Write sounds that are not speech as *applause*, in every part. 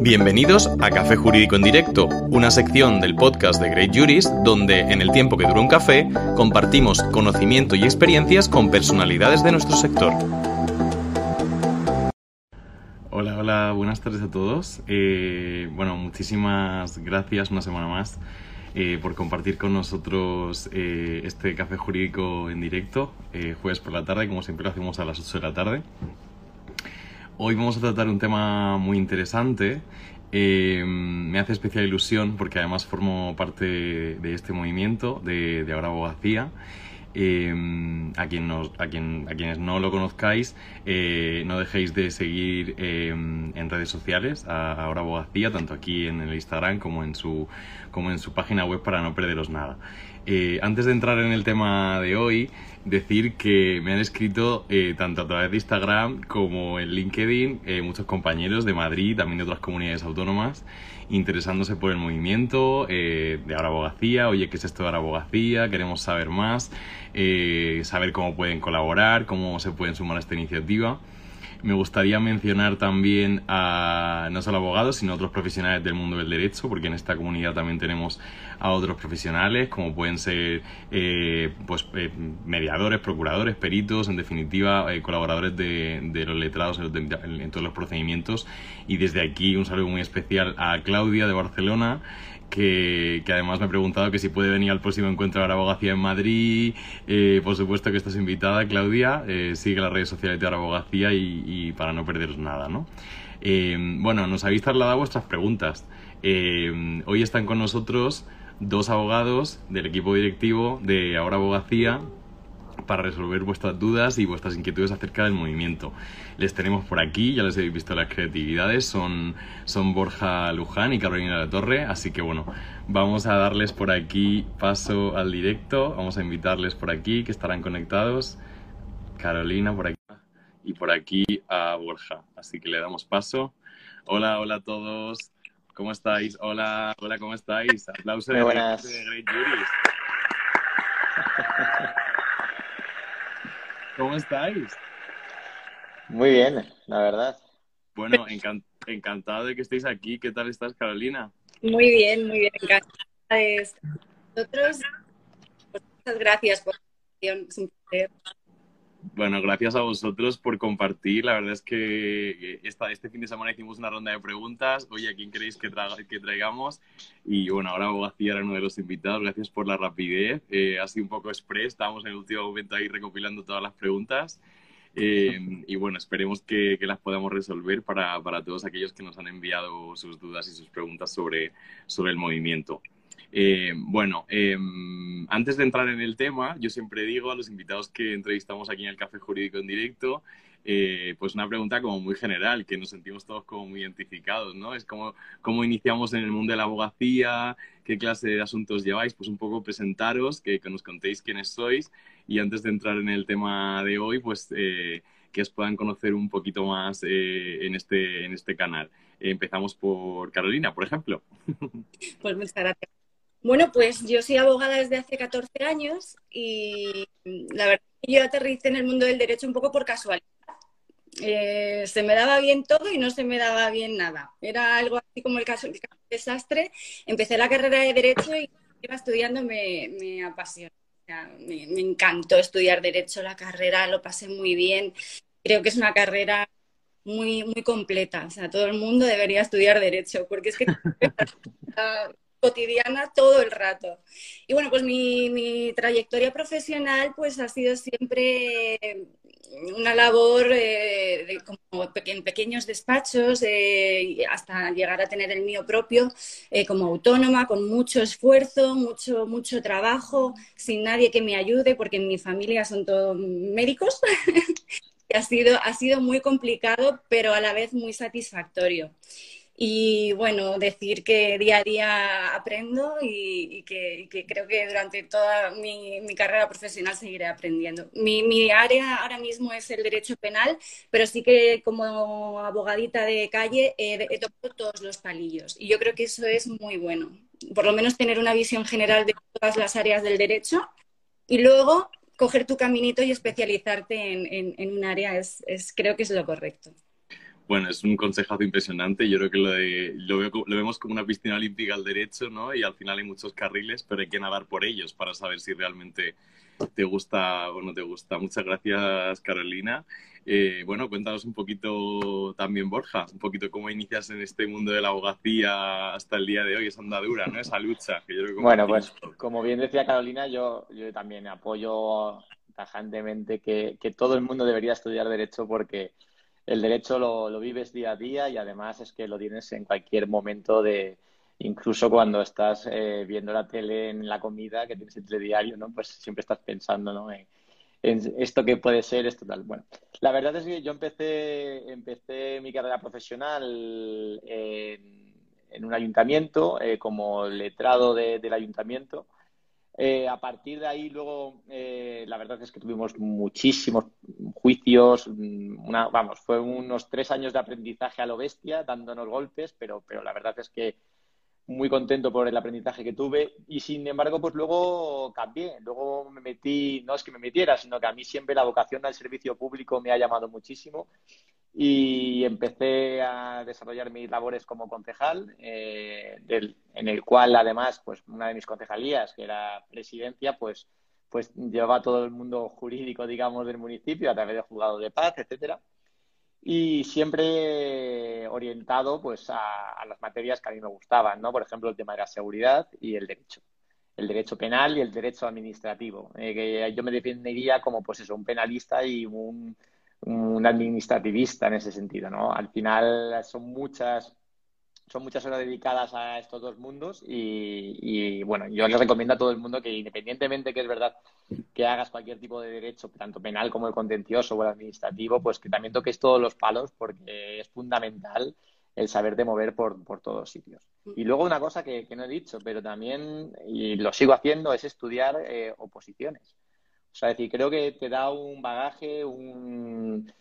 Bienvenidos a Café Jurídico en Directo, una sección del podcast de Great Juris donde, en el tiempo que dura un café, compartimos conocimiento y experiencias con personalidades de nuestro sector. Hola, hola, buenas tardes a todos. Eh, bueno, muchísimas gracias una semana más eh, por compartir con nosotros eh, este café jurídico en directo, jueves por la tarde, como siempre lo hacemos a las 8 de la tarde. Hoy vamos a tratar un tema muy interesante. me hace especial ilusión porque además formo parte de este movimiento de, de Abogacía Em, a, quien a, quien, a quienes no lo conozcáis, eh, no dejéis de seguir em, en redes sociales a Ahora Abogacía, tanto aquí en el Instagram como en su, como en su página web para no perderos nada. Eh, antes de entrar en el tema de hoy, decir que me han escrito eh, tanto a través de Instagram como en LinkedIn muchos compañeros de Madrid, también de otras comunidades autónomas, interesándose por el movimiento de ahora abogacía. Oye, ¿qué es esto de ahora abogacía? Queremos saber más. Eh, saber cómo pueden colaborar, cómo se pueden sumar a esta iniciativa. Me gustaría mencionar también a no solo abogados, sino a otros profesionales del mundo del derecho, porque en esta comunidad también tenemos a otros profesionales, como pueden ser eh, pues, eh, mediadores, procuradores, peritos, en definitiva, colaboradores de, los letrados en, todos los procedimientos. Y desde aquí un saludo muy especial a Claudia de Barcelona, que, además me he preguntado que si puede venir al próximo encuentro de abogacía en Madrid. Eh, por supuesto que estás invitada, Claudia. Eh, sigue las redes sociales de abogacía y, para no perderos nada, ¿no? Eh, bueno, nos habéis trasladado vuestras preguntas. hoy están con nosotros dos abogados del equipo directivo de Ahora Abogacía para resolver vuestras dudas y vuestras inquietudes acerca del movimiento. Les tenemos por aquí, ya les habéis visto las creatividades, son, son Borja Luján y Carolina La Torre, así que bueno, vamos a darles por aquí paso al directo, vamos a invitarles por aquí que estarán conectados. Carolina por aquí y por aquí a Borja, así que le damos paso. Hola, hola a todos. ¿Cómo estáis? Hola, hola, ¿cómo estáis? Aplausos de, buenas. de Great Juris. ¿Cómo estáis? Muy bien, la verdad. Bueno, encantado de que estéis aquí. ¿Qué tal estás, Carolina? Muy bien, muy bien. Encantada de nosotros. Pues, muchas gracias por la bueno, gracias a vosotros por compartir. La verdad es que esta, este fin de semana hicimos una ronda de preguntas. Oye, ¿a quién queréis que, que traigamos? Y bueno, ahora Abogacía era uno de los invitados. Gracias por la rapidez. Eh, ha sido un poco express. Estábamos en el último momento ahí recopilando todas las preguntas. Eh, y bueno, esperemos que, que, las podamos resolver para, para todos aquellos que nos han enviado sus dudas y sus preguntas sobre, sobre el movimiento. Eh, bueno, em, antes de entrar en el tema, yo siempre digo a los invitados que entrevistamos aquí en el Café Jurídico en directo, eh, pues una pregunta como muy general, que nos sentimos todos como muy identificados, ¿no? Es como cómo iniciamos en el mundo de la abogacía, qué clase de asuntos lleváis, pues un poco presentaros, que, nos contéis quiénes sois y antes de entrar en el tema de hoy, pues eh, que os puedan conocer un poquito más en, este, en este canal. empezamos por Carolina, por ejemplo. Pues muchas gracias. Bueno, pues yo soy abogada desde hace 14 años y la verdad que yo aterricé en el mundo del derecho un poco por casualidad. Eh, se me daba bien todo y no se me daba bien nada. Era algo así como el caso del desastre. Empecé la carrera de Derecho y iba estudiando me, me apasionó. me, me, encantó estudiar Derecho, la carrera, lo pasé muy bien. Creo que es una carrera muy, muy completa. O sea, todo el mundo debería estudiar Derecho porque es que *laughs* cotidiana todo el rato. Y bueno, pues mi, trayectoria profesional pues ha sido siempre una labor eh, como en pequeños despachos hasta llegar a tener el mío propio eh, como autónoma con mucho esfuerzo, mucho, mucho trabajo, sin nadie que me ayude porque en mi familia son todos médicos. *laughs* ha, sido, ha sido muy complicado pero a la vez muy satisfactorio. Y bueno, decir que día a día aprendo y, que, creo que durante toda mi, carrera profesional seguiré aprendiendo. Mi, área ahora mismo es el derecho penal, pero sí que como abogadita de calle he, tocado todos los palillos. Y yo creo que eso es muy bueno. Por lo menos tener una visión general de todas las áreas del derecho y luego coger tu caminito y especializarte en, un área es, creo que es lo correcto. Bueno, es un consejazo impresionante. Yo creo que lo, lo, lo, vemos como una piscina olímpica al derecho, ¿no? Y al final hay muchos carriles, pero hay que nadar por ellos para saber si realmente te gusta o no te gusta. Muchas gracias, Carolina. Eh, bueno, cuéntanos un poquito también, Borja, un poquito cómo inicias en este mundo de la abogacía hasta el día de hoy, esa andadura, ¿no? esa lucha. bueno, pues como bien decía Carolina, yo, yo también apoyo tajantemente que, que, todo el mundo debería estudiar Derecho porque el derecho lo, lo vives día a día y además es que lo tienes en cualquier momento de, incluso cuando estás eh, viendo la tele en la comida, que tienes el telediario, ¿no? Pues siempre estás pensando, ¿no? En, esto que puede ser, esto tal. Bueno, la verdad es que yo empecé, empecé mi carrera profesional en, un ayuntamiento, eh, como letrado del ayuntamiento. Eh, a partir de ahí, luego, la verdad es que tuvimos muchísimos juicios. Una, vamos, fue unos tres años de aprendizaje a lo bestia, dándonos golpes, pero, pero la verdad es que muy contento por el aprendizaje que tuve y sin embargo pues luego cambié, luego me metí, no es que me metiera, sino que a mí siempre la vocación al servicio público me ha llamado muchísimo y empecé a desarrollar mis labores como concejal, eh, en el cual además pues una de mis concejalías, que era presidencia, pues pues llevaba todo el mundo jurídico, digamos, del municipio a través de juzgado de paz, etcétera y siempre orientado pues a, las materias que a mí me gustaban, ¿no? Por ejemplo, el tema de la seguridad y el derecho. El derecho penal y el derecho administrativo. Eh, que yo me definiría como pues eso, un penalista y un, un administrativista en ese sentido, ¿no? Al final son muchas son muchas horas dedicadas a estos dos mundos y, bueno, yo les recomiendo a todo el mundo que independientemente que es verdad que hagas cualquier tipo de derecho, tanto penal como el contencioso o el administrativo, pues que también toques todos los palos porque es fundamental el saberte mover por, por todos sitios. Y luego una cosa que, no he dicho, pero también, y lo sigo haciendo, es estudiar eh, oposiciones. O sea, decir, creo que te da un bagaje, un,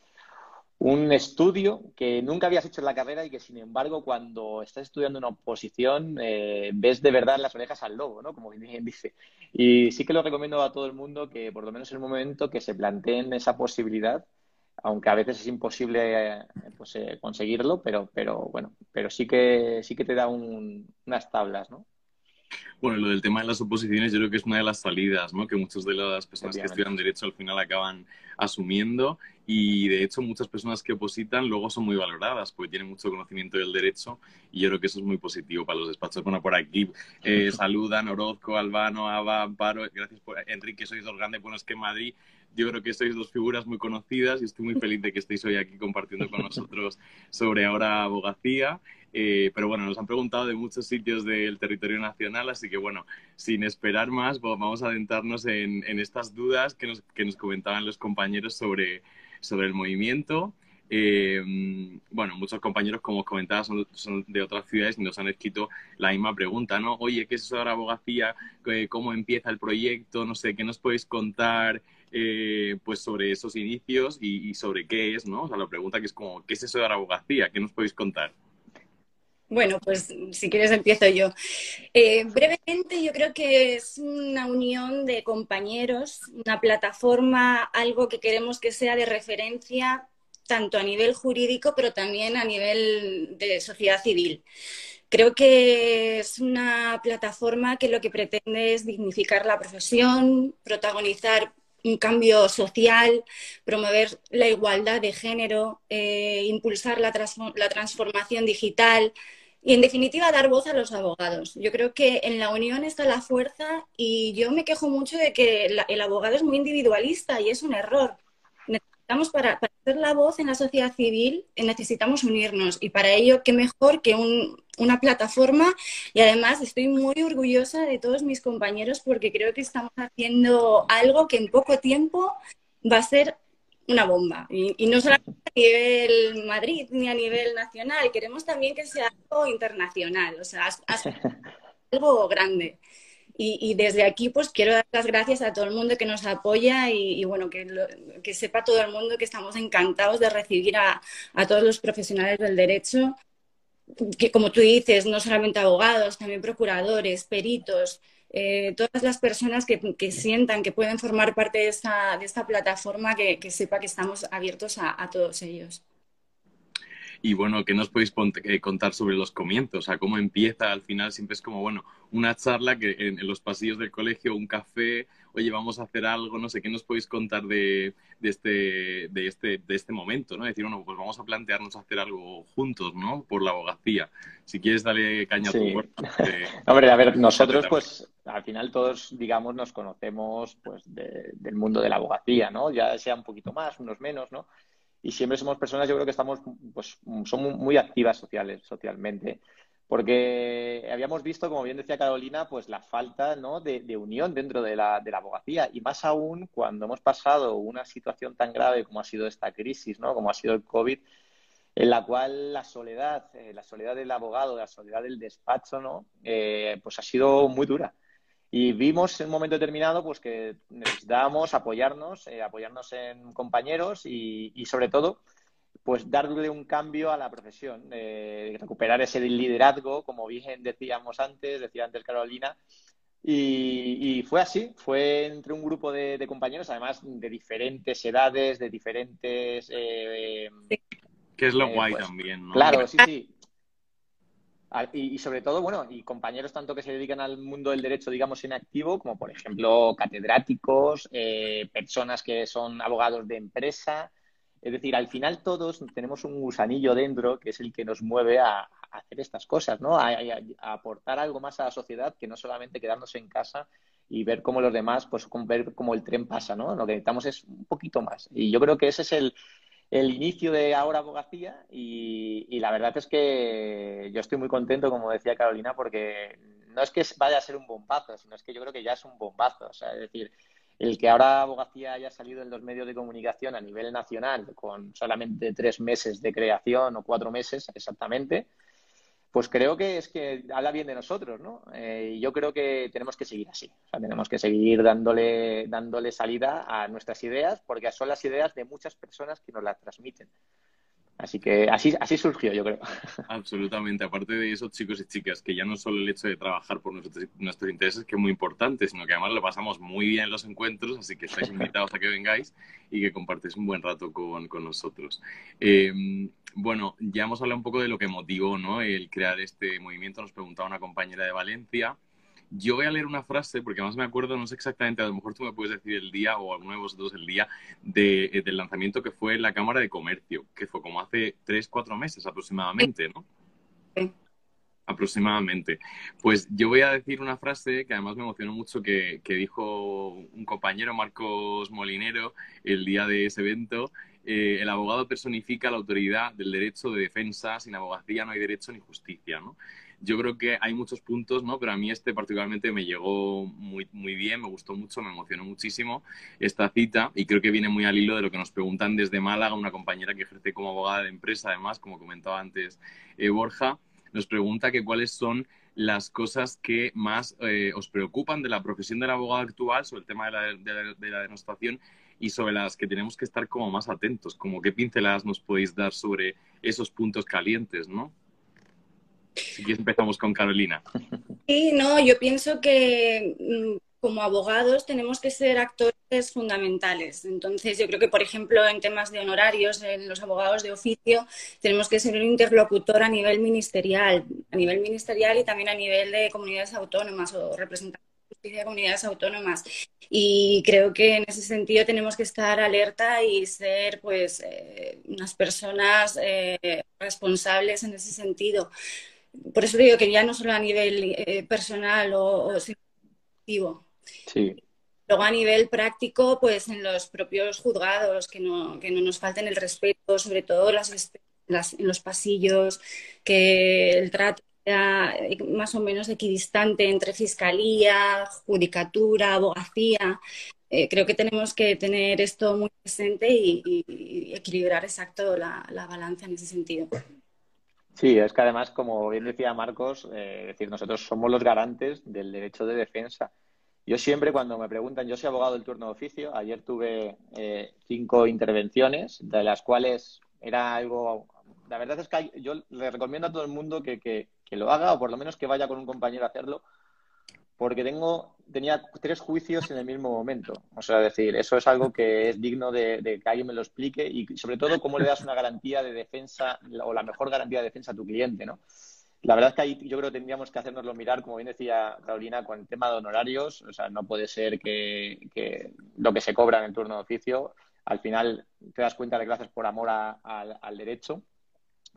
un estudio que nunca habías hecho en la carrera y que, sin embargo, cuando estás estudiando una oposición, eh, ves de verdad las orejas al lobo, ¿no? Como bien *laughs* dice. Y sí que lo recomiendo a todo el mundo que, por lo menos en el momento, que se planteen esa posibilidad, aunque a veces es imposible eh, pues, eh, conseguirlo, pero, pero bueno, pero sí que, sí que te da unas tablas, ¿no? Bueno, lo del tema de las oposiciones yo creo que es una de las salidas, ¿no? Que muchas de las personas que estudian Derecho al final acaban asumiendo y de hecho muchas personas que opositan luego son muy valoradas porque tienen mucho conocimiento del derecho y yo creo que eso es muy positivo para los despachos. Bueno, por aquí eh, saludan Orozco, Albano, Ava, Amparo, gracias por Enrique, sois dos grandes, bueno, es que Madrid yo creo que sois dos figuras muy conocidas y estoy muy feliz de que estéis hoy aquí compartiendo con nosotros sobre ahora abogacía. Eh, pero bueno, nos han preguntado de muchos sitios del territorio nacional, así que bueno, sin esperar más, vamos a adentrarnos en, estas dudas que nos, que nos, comentaban los compañeros sobre, sobre el movimiento. Eh, bueno, muchos compañeros, como os comentaba, son, de otras ciudades y nos han escrito la misma pregunta, ¿no? Oye, ¿qué es eso de la abogacía? ¿Cómo empieza el proyecto? No sé, ¿qué nos podéis contar? Eh, pues sobre esos inicios y, sobre qué es, ¿no? O sea, la pregunta que es como, ¿qué es eso de la abogacía? ¿Qué nos podéis contar? Bueno, pues si quieres empiezo yo. Eh, brevemente, yo creo que es una unión de compañeros, una plataforma, algo que queremos que sea de referencia tanto a nivel jurídico, pero también a nivel de sociedad civil. Creo que es una plataforma que lo que pretende es dignificar la profesión, protagonizar un cambio social, promover la igualdad de género, eh, impulsar la, la transformación digital, y en definitiva dar voz a los abogados. Yo creo que en la unión está la fuerza y yo me quejo mucho de que el abogado es muy individualista y es un error. Necesitamos para, para hacer la voz en la sociedad civil, necesitamos unirnos y para ello qué mejor que una plataforma y además estoy muy orgullosa de todos mis compañeros porque creo que estamos haciendo algo que en poco tiempo va a ser una bomba. Y, no solamente a nivel Madrid ni a nivel nacional, queremos también que sea algo internacional, o sea, *laughs* algo grande. Y, desde aquí, pues quiero dar las gracias a todo el mundo que nos apoya y, bueno, que, que, sepa todo el mundo que estamos encantados de recibir a, a todos los profesionales del derecho, que como tú dices, no solamente abogados, también procuradores, peritos, eh, todas las personas que, sientan que pueden formar parte de esta, de esta plataforma, que, sepa que estamos abiertos a, todos ellos. Y bueno, ¿qué nos podéis eh, contar sobre los comienzos? O sea, cómo empieza, al final siempre es como, bueno, una charla que en, los pasillos del colegio, un café, oye, vamos a hacer algo, no sé, ¿qué nos podéis contar de, este, de, este, de este momento, ¿no? Decir, bueno, pues vamos a plantearnos hacer algo juntos, ¿no? Por la abogacía. Si quieres, darle caña a tu puerta. *laughs* Hombre, a ver, nosotros, pues, al final todos, digamos, nos conocemos, pues, del mundo de la abogacía, ¿no? Ya sea un poquito más, unos menos, ¿no? Y siempre somos personas, yo creo que estamos, pues, somos muy activas sociales, socialmente porque habíamos visto, como bien decía Carolina, pues la falta ¿no? de, unión dentro de la, de la, abogacía y más aún cuando hemos pasado una situación tan grave como ha sido esta crisis, ¿no? como ha sido el COVID, en la cual la soledad, eh, la soledad del abogado, la soledad del despacho, ¿no? Eh, pues ha sido muy dura. Y vimos en un momento determinado pues que necesitábamos apoyarnos, eh, apoyarnos en compañeros y, y sobre todo pues darle un cambio a la profesión, eh, recuperar ese liderazgo, como bien decíamos antes, decía antes Carolina, y, fue así, fue entre un grupo de, compañeros, además de diferentes edades, de diferentes... Eh, que es lo eh, guay pues, también, ¿no? Claro, sí, sí. Y, sobre todo, bueno, y compañeros tanto que se dedican al mundo del derecho, digamos, en activo, como por ejemplo catedráticos, personas que son abogados de empresa, es decir, al final todos tenemos un gusanillo dentro que es el que nos mueve a, hacer estas cosas, ¿no? A, aportar algo más a la sociedad que no solamente quedarnos en casa y ver cómo los demás, pues ver cómo el tren pasa, ¿no? Lo que necesitamos es un poquito más. Y yo creo que ese es el, inicio de ahora abogacía y, la verdad es que yo estoy muy contento, como decía Carolina, porque no es que vaya a ser un bombazo, sino es que yo creo que ya es un bombazo. Es decir, el que ahora Abogacía haya salido en los medios de comunicación a nivel nacional con solamente tres meses de creación o cuatro meses exactamente, pues creo que es que habla bien de nosotros, ¿no? Eh, y yo creo que tenemos que seguir así. O sea, tenemos que seguir dándole, dándole salida a nuestras ideas, porque son las ideas de muchas personas que nos las transmiten. Así que así, así surgió, yo creo. *laughs* Absolutamente. Aparte de esos chicos y chicas, que ya no solo el hecho de trabajar por nuestros, intereses, que es muy importante, sino que además lo pasamos muy bien en los encuentros, así que estáis invitados a que vengáis y que compartáis un buen rato con, con nosotros. Eh, bueno, ya hemos hablado un poco de lo que motivó ¿no? el crear este movimiento. Nos preguntaba una compañera de Valencia. Yo voy a leer una frase, porque además me acuerdo, no sé exactamente, a lo mejor tú me puedes decir el día o alguno de vosotros el día de, eh, del lanzamiento que fue en la Cámara de Comercio, que fue como hace tres, cuatro meses aproximadamente, ¿no? Sí. Aproximadamente. Pues yo voy a decir una frase que además me emocionó mucho que, que dijo un compañero, Marcos Molinero, el día de ese evento. Eh, el abogado personifica la autoridad del derecho de defensa. Sin abogacía no hay derecho ni justicia, ¿no? Yo creo que hay muchos puntos, ¿no? Pero a mí este particularmente me llegó muy, muy bien, me gustó mucho, me emocionó muchísimo esta cita y creo que viene muy al hilo de lo que nos preguntan desde Málaga, una compañera que ejerce como abogada de empresa, además, como comentaba antes eh, Borja, nos pregunta que cuáles son las cosas que más eh, os preocupan de la profesión del abogado actual sobre el tema de la, de la denostación y sobre las que tenemos que estar como más atentos, como qué pinceladas nos podéis dar sobre esos puntos calientes, ¿no? Si empezamos con Carolina. Sí, no, yo pienso que mm, como abogados tenemos que ser actores fundamentales. Entonces, yo creo que, por ejemplo, en temas de honorarios, en los abogados de oficio, tenemos que ser un interlocutor a nivel ministerial, a nivel ministerial y también a nivel de comunidades autónomas o representantes de comunidades autónomas. Y creo que en ese sentido tenemos que estar alerta y ser, pues, eh, unas personas eh, responsables en ese sentido por eso digo que ya no solo a nivel eh, personal o, o Sí. Luego a nivel práctico, pues en los propios juzgados, que no, que no nos falten el respeto, sobre todo las, en los pasillos, que el trato sea más o menos equidistante entre fiscalía, judicatura, abogacía. Eh, creo que tenemos que tener esto muy presente y, equilibrar exacto la, la balanza en ese sentido. Sí, es que además, como bien decía Marcos, eh, decir, nosotros somos los garantes del derecho de defensa. Yo siempre cuando me preguntan, yo soy abogado del turno de oficio, ayer tuve eh, cinco intervenciones, de las cuales era algo... La verdad es que yo le recomiendo a todo el mundo que, que, lo haga o por lo menos que vaya con un compañero a hacerlo, porque tengo, tenía tres juicios en el mismo momento. O sea, decir, eso es algo que es digno de, que alguien me lo explique y sobre todo cómo le das una garantía de defensa o la mejor garantía de defensa a tu cliente, ¿no? La verdad es que ahí yo creo que tendríamos que hacernoslo mirar, como bien decía Carolina, con el tema de honorarios. O sea, no puede ser que, lo que se cobra en el turno de oficio, al final te das cuenta de que lo haces por amor al derecho.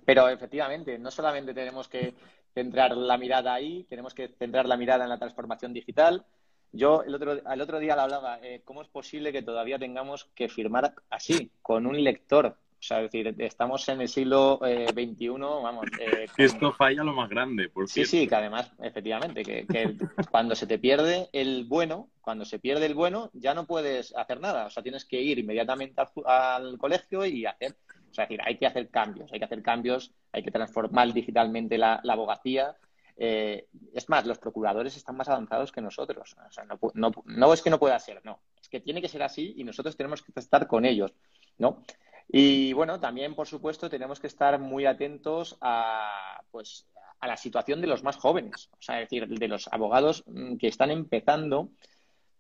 Pero efectivamente, no solamente tenemos que centrar la mirada ahí, tenemos que centrar la mirada en la transformación digital. Yo el otro, al otro día le hablaba, eh, ¿cómo es posible que todavía tengamos que firmar así, con un lector? O sea, es decir, estamos en el siglo XXI, eh, vamos. Eh, *laughs* Esto falla lo más grande, por Sí, sí, que además, efectivamente, que, cuando se te pierde el bueno, cuando se pierde el bueno, ya no puedes hacer nada. O sea, tienes que ir inmediatamente al colegio y hacer o sea, decir, hay que hacer cambios, hay que hacer cambios, hay que transformar digitalmente la, abogacía. Eh, es más, los procuradores están más avanzados que nosotros. O sea, no, es que no pueda ser, no. Es que tiene que ser así y nosotros tenemos que estar con ellos, ¿no? Y bueno, también, por supuesto, tenemos que estar muy atentos a, pues, a la situación de los más jóvenes. O sea, es decir, de los abogados mm, que están empezando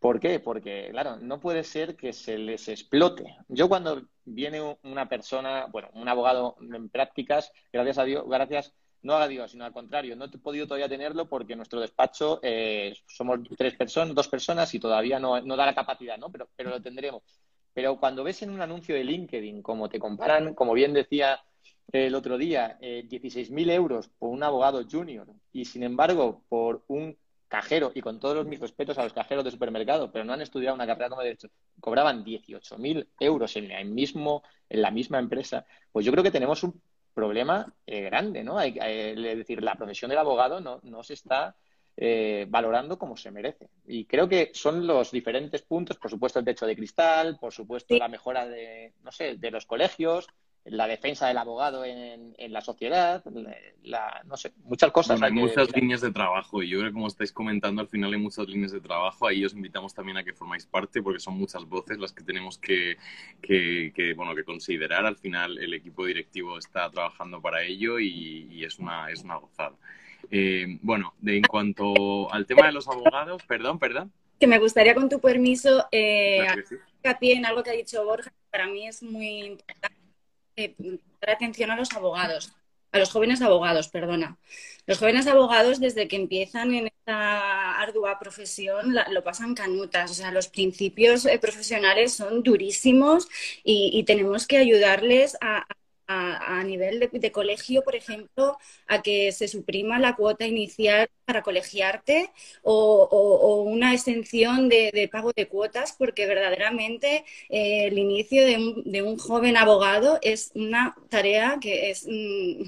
¿Por qué? Porque, claro, no puede ser que se les explote. Yo cuando viene una persona, bueno, un abogado en prácticas, gracias a Dios, gracias, no a Dios, sino al contrario, no he podido todavía tenerlo porque nuestro despacho eh, somos tres personas, dos personas y todavía no, da la capacidad, ¿no? Pero, pero lo tendremos. Pero cuando ves en un anuncio de LinkedIn, como te comparan, como bien decía el otro día, eh, 16.000 euros por un abogado junior y, sin embargo, por un cajero, y con todos mis respetos a los cajeros de supermercado, pero no han estudiado una carrera como derecho, cobraban 18.000 euros en, el mismo, en la misma empresa, pues yo creo que tenemos un problema eh, grande, ¿no? Hay, es decir, la profesión del abogado no, no se está eh, valorando como se merece. Y creo que son los diferentes puntos, por supuesto el techo de cristal, por supuesto la mejora de, no sé, de los colegios, la defensa del abogado en, la sociedad, la, no sé, muchas cosas. hay, muchas líneas de trabajo y yo creo que como estáis comentando, al final hay muchas líneas de trabajo. Ahí os invitamos también a que formáis parte porque son muchas voces las que tenemos que, que, bueno, que considerar. Al final el equipo directivo está trabajando para ello y, es, una, es una gozada. Eh, bueno, de, en cuanto al tema de los abogados, perdón, perdón. Que me gustaría, con tu permiso, eh, en algo que ha dicho Borja, para mí es muy importante eh, atención a los abogados, a los jóvenes abogados, perdona. Los jóvenes abogados, desde que empiezan en esta ardua profesión, lo pasan canutas. O sea, los principios eh, profesionales son durísimos y, tenemos que ayudarles a, nivel de, colegio, por ejemplo, a que se suprima la cuota inicial para colegiarte o, una exención de, pago de cuotas, porque verdaderamente eh, el inicio de un, joven abogado es una tarea que es... Mm,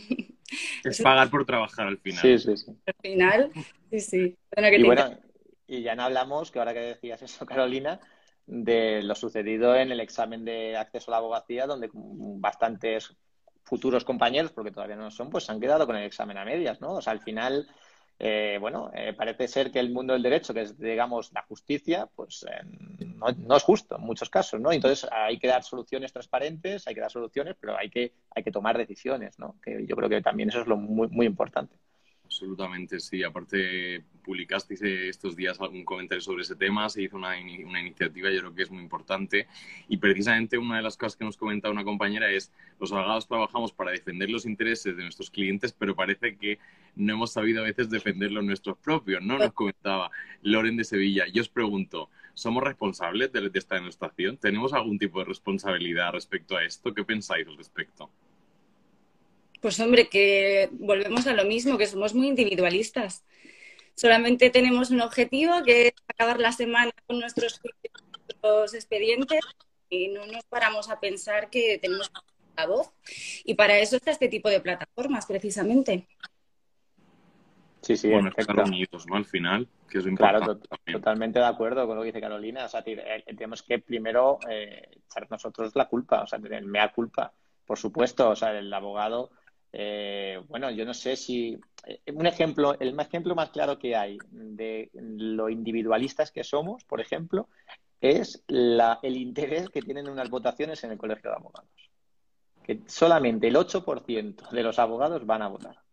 *laughs* es pagar por trabajar al final. Sí, sí, sí. Al final, sí, sí. y bueno, y ya no hablamos, que ahora que decías eso, *laughs* Carolina, de lo sucedido en el examen de acceso a la abogacía, donde bastantes futuros compañeros, porque todavía no son, pues se han quedado con el examen a medias, ¿no? O sea, al final, eh, bueno, eh, parece ser que el mundo del derecho, que es, digamos, la justicia, pues eh, no, es justo en muchos casos, ¿no? Entonces hay que dar soluciones transparentes, hay que dar soluciones, pero hay que, hay que tomar decisiones, ¿no? Que yo creo que también eso es lo muy, muy importante. Absolutamente, sí. Aparte, publicasteis estos días algún comentario sobre ese tema, se hizo una, una, iniciativa, yo creo que es muy importante. Y precisamente una de las cosas que nos comentaba una compañera es, los abogados trabajamos para defender los intereses de nuestros clientes, pero parece que no hemos sabido a veces defender los nuestros propios, ¿no? Nos comentaba Loren de Sevilla. Yo os pregunto, ¿somos responsables de, de esta demostración? ¿Tenemos algún tipo de responsabilidad respecto a esto? ¿Qué pensáis al respecto? Pues hombre, que volvemos a lo mismo, que somos muy individualistas. Solamente tenemos un objetivo, que es acabar la semana con nuestros, expedientes y no nos paramos a pensar que tenemos la voz. Y para eso está este tipo de plataformas, precisamente. Sí, sí, bueno, estar unidos, ¿no? Al final, que es Claro, totalmente de acuerdo con lo que dice Carolina. O sea, eh, tenemos que primero eh, echar nosotros la culpa, o sea, tener mea culpa. Por supuesto, o sea, el abogado eh, bueno, yo no sé si eh, un ejemplo, el ejemplo más claro que hay de lo individualistas que somos, por ejemplo, es el interés que tienen unas votaciones en el colegio de abogados. Que solamente el 8% de los abogados van a votar.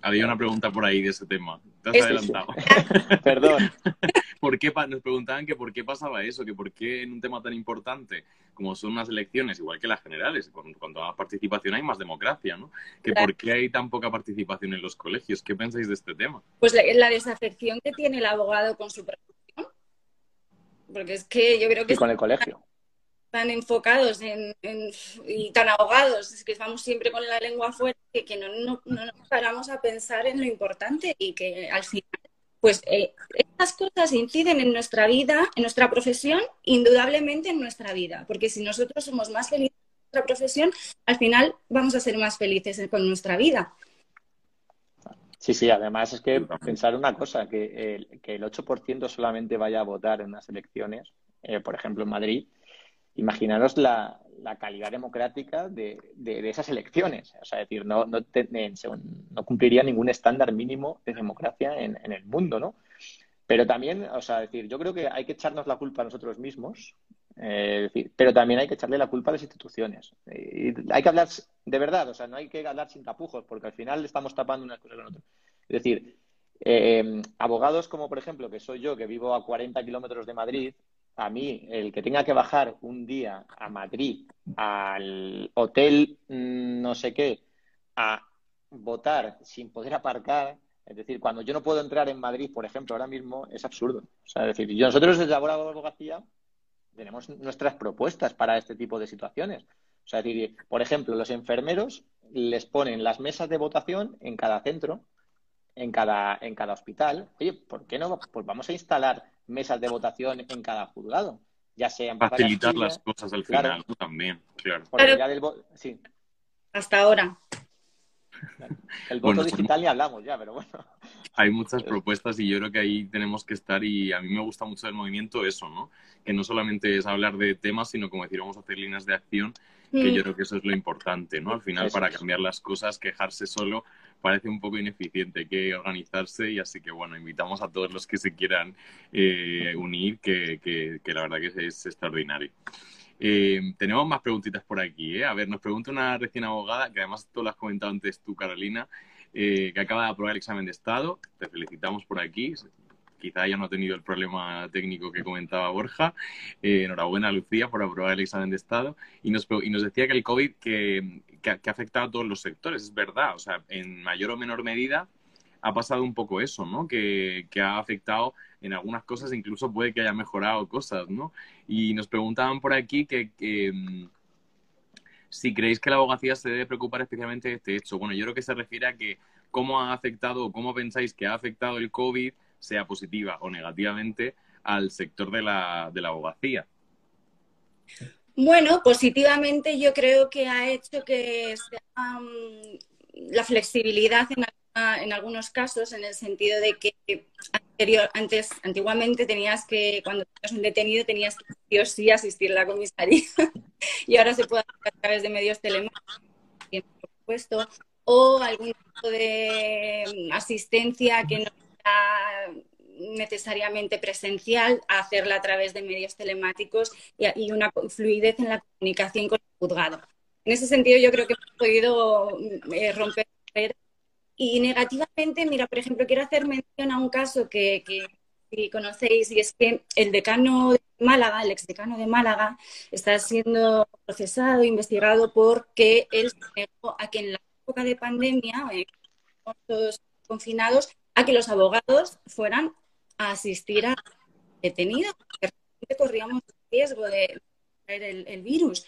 Había una pregunta por ahí de ese tema. te has adelantado. *laughs* Perdón. *laughs* ¿Por qué nos preguntaban que por qué pasaba eso, que por qué en un tema tan importante como son unas elecciones, igual que las generales, cuando más participación hay, más democracia, ¿no? Que por qué hay tan poca participación en los colegios. ¿Qué pensáis de este tema? Pues la, la desafección que tiene el abogado con su profesión. Porque es que yo creo que... Y con el colegio tan enfocados en, y tan ahogados, es que vamos siempre con la lengua fuera, que, que no, no, no, nos paramos a pensar en lo importante y que al final, pues eh, estas cosas inciden en nuestra vida, en nuestra profesión, indudablemente en nuestra vida, porque si nosotros somos más felices en nuestra profesión, al final vamos a ser más felices con nuestra vida. Sí, sí, además es que pensar una cosa, que el, que el 8% solamente vaya a votar en unas elecciones, eh, por ejemplo en Madrid, imaginaros la, calidad democrática de, esas elecciones. O sea, decir, no, no, no cumpliría ningún estándar mínimo de democracia en, el mundo, ¿no? Pero también, o sea, decir, yo creo que hay que echarnos la culpa a nosotros mismos, eh, decir, pero también hay que echarle la culpa a las instituciones. Y hay que hablar de verdad, o sea, no hay que hablar sin tapujos, porque al final estamos tapando unas cosas con otras. Es decir, eh, abogados como, por ejemplo, que soy yo, que vivo a 40 kilómetros de Madrid, a mí, el que tenga que bajar un día a Madrid, al hotel mm, no sé qué, a votar sin poder aparcar, es decir, cuando yo no puedo entrar en Madrid, por ejemplo, ahora mismo, es absurdo. O sea, es decir, nosotros desde Abogado de Abogacía tenemos nuestras propuestas para este tipo de situaciones. O sea, es decir, por ejemplo, los enfermeros les ponen las mesas de votación en cada centro, en cada, en cada hospital. Oye, ¿por qué no? Pues vamos a instalar mesas de votación en cada juzgado. Ya sean Facilitar las cosas al final también, claro. sí. Hasta ahora. El voto digital ni hablamos ya, pero bueno. Hay muchas *laughs* propuestas y yo creo que ahí tenemos que estar y a mí me gusta mucho el movimiento eso, ¿no? Que no solamente es hablar de temas, sino como decir, vamos a hacer líneas de acción, que mm. yo creo que eso es lo importante, ¿no? Al final, para cambiar las cosas, quejarse solo parece un poco ineficiente, que organizarse y así que bueno, invitamos a todos los que se quieran eh, unir, que, que, la verdad que es, extraordinario. Eh, tenemos más preguntitas por aquí. ¿eh? A ver, nos pregunta una recién abogada, que además tú lo has comentado antes tú, Carolina, que acaba de aprobar el examen de Estado. Te felicitamos por aquí quizá ya no ha tenido el problema técnico que comentaba Borja. Eh, enhorabuena, Lucía, por aprobar el examen de Estado. Y nos, y nos decía que el COVID que, que, ha afectado a todos los sectores, es verdad. O sea, en mayor o menor medida ha pasado un poco eso, ¿no? Que, que ha afectado en algunas cosas, incluso puede que haya mejorado cosas, ¿no? Y nos preguntaban por aquí que, que mm, si creéis que la abogacía se debe preocupar especialmente de este hecho. Bueno, yo creo que se refiere a que cómo ha afectado o cómo pensáis que ha afectado el COVID sea positiva o negativamente al sector de la, de la abogacía. Bueno, positivamente yo creo que ha hecho que sea, la flexibilidad en, en, algunos casos, en el sentido de que anterior, antes, antiguamente tenías que, cuando tenías un detenido, tenías que sí o asistir a la comisaría. *laughs* Y ahora se puede hacer a través de medios telemáticos, por supuesto, o algún tipo de um, asistencia que no necesariamente presencial, a hacerla a través de medios telemáticos y, una fluidez en la comunicación con el juzgado. En ese sentido, yo creo que hemos podido eh, romper y negativamente, mira, por ejemplo, quiero hacer mención a un caso que, que conocéis, y es que el decano de Málaga, el exdecano de Málaga, está siendo procesado, investigado porque él se negó a que en la época de pandemia, eh, todos confinados, a que los abogados fueran asistir a detenidos, porque corríamos el riesgo de traer el, virus.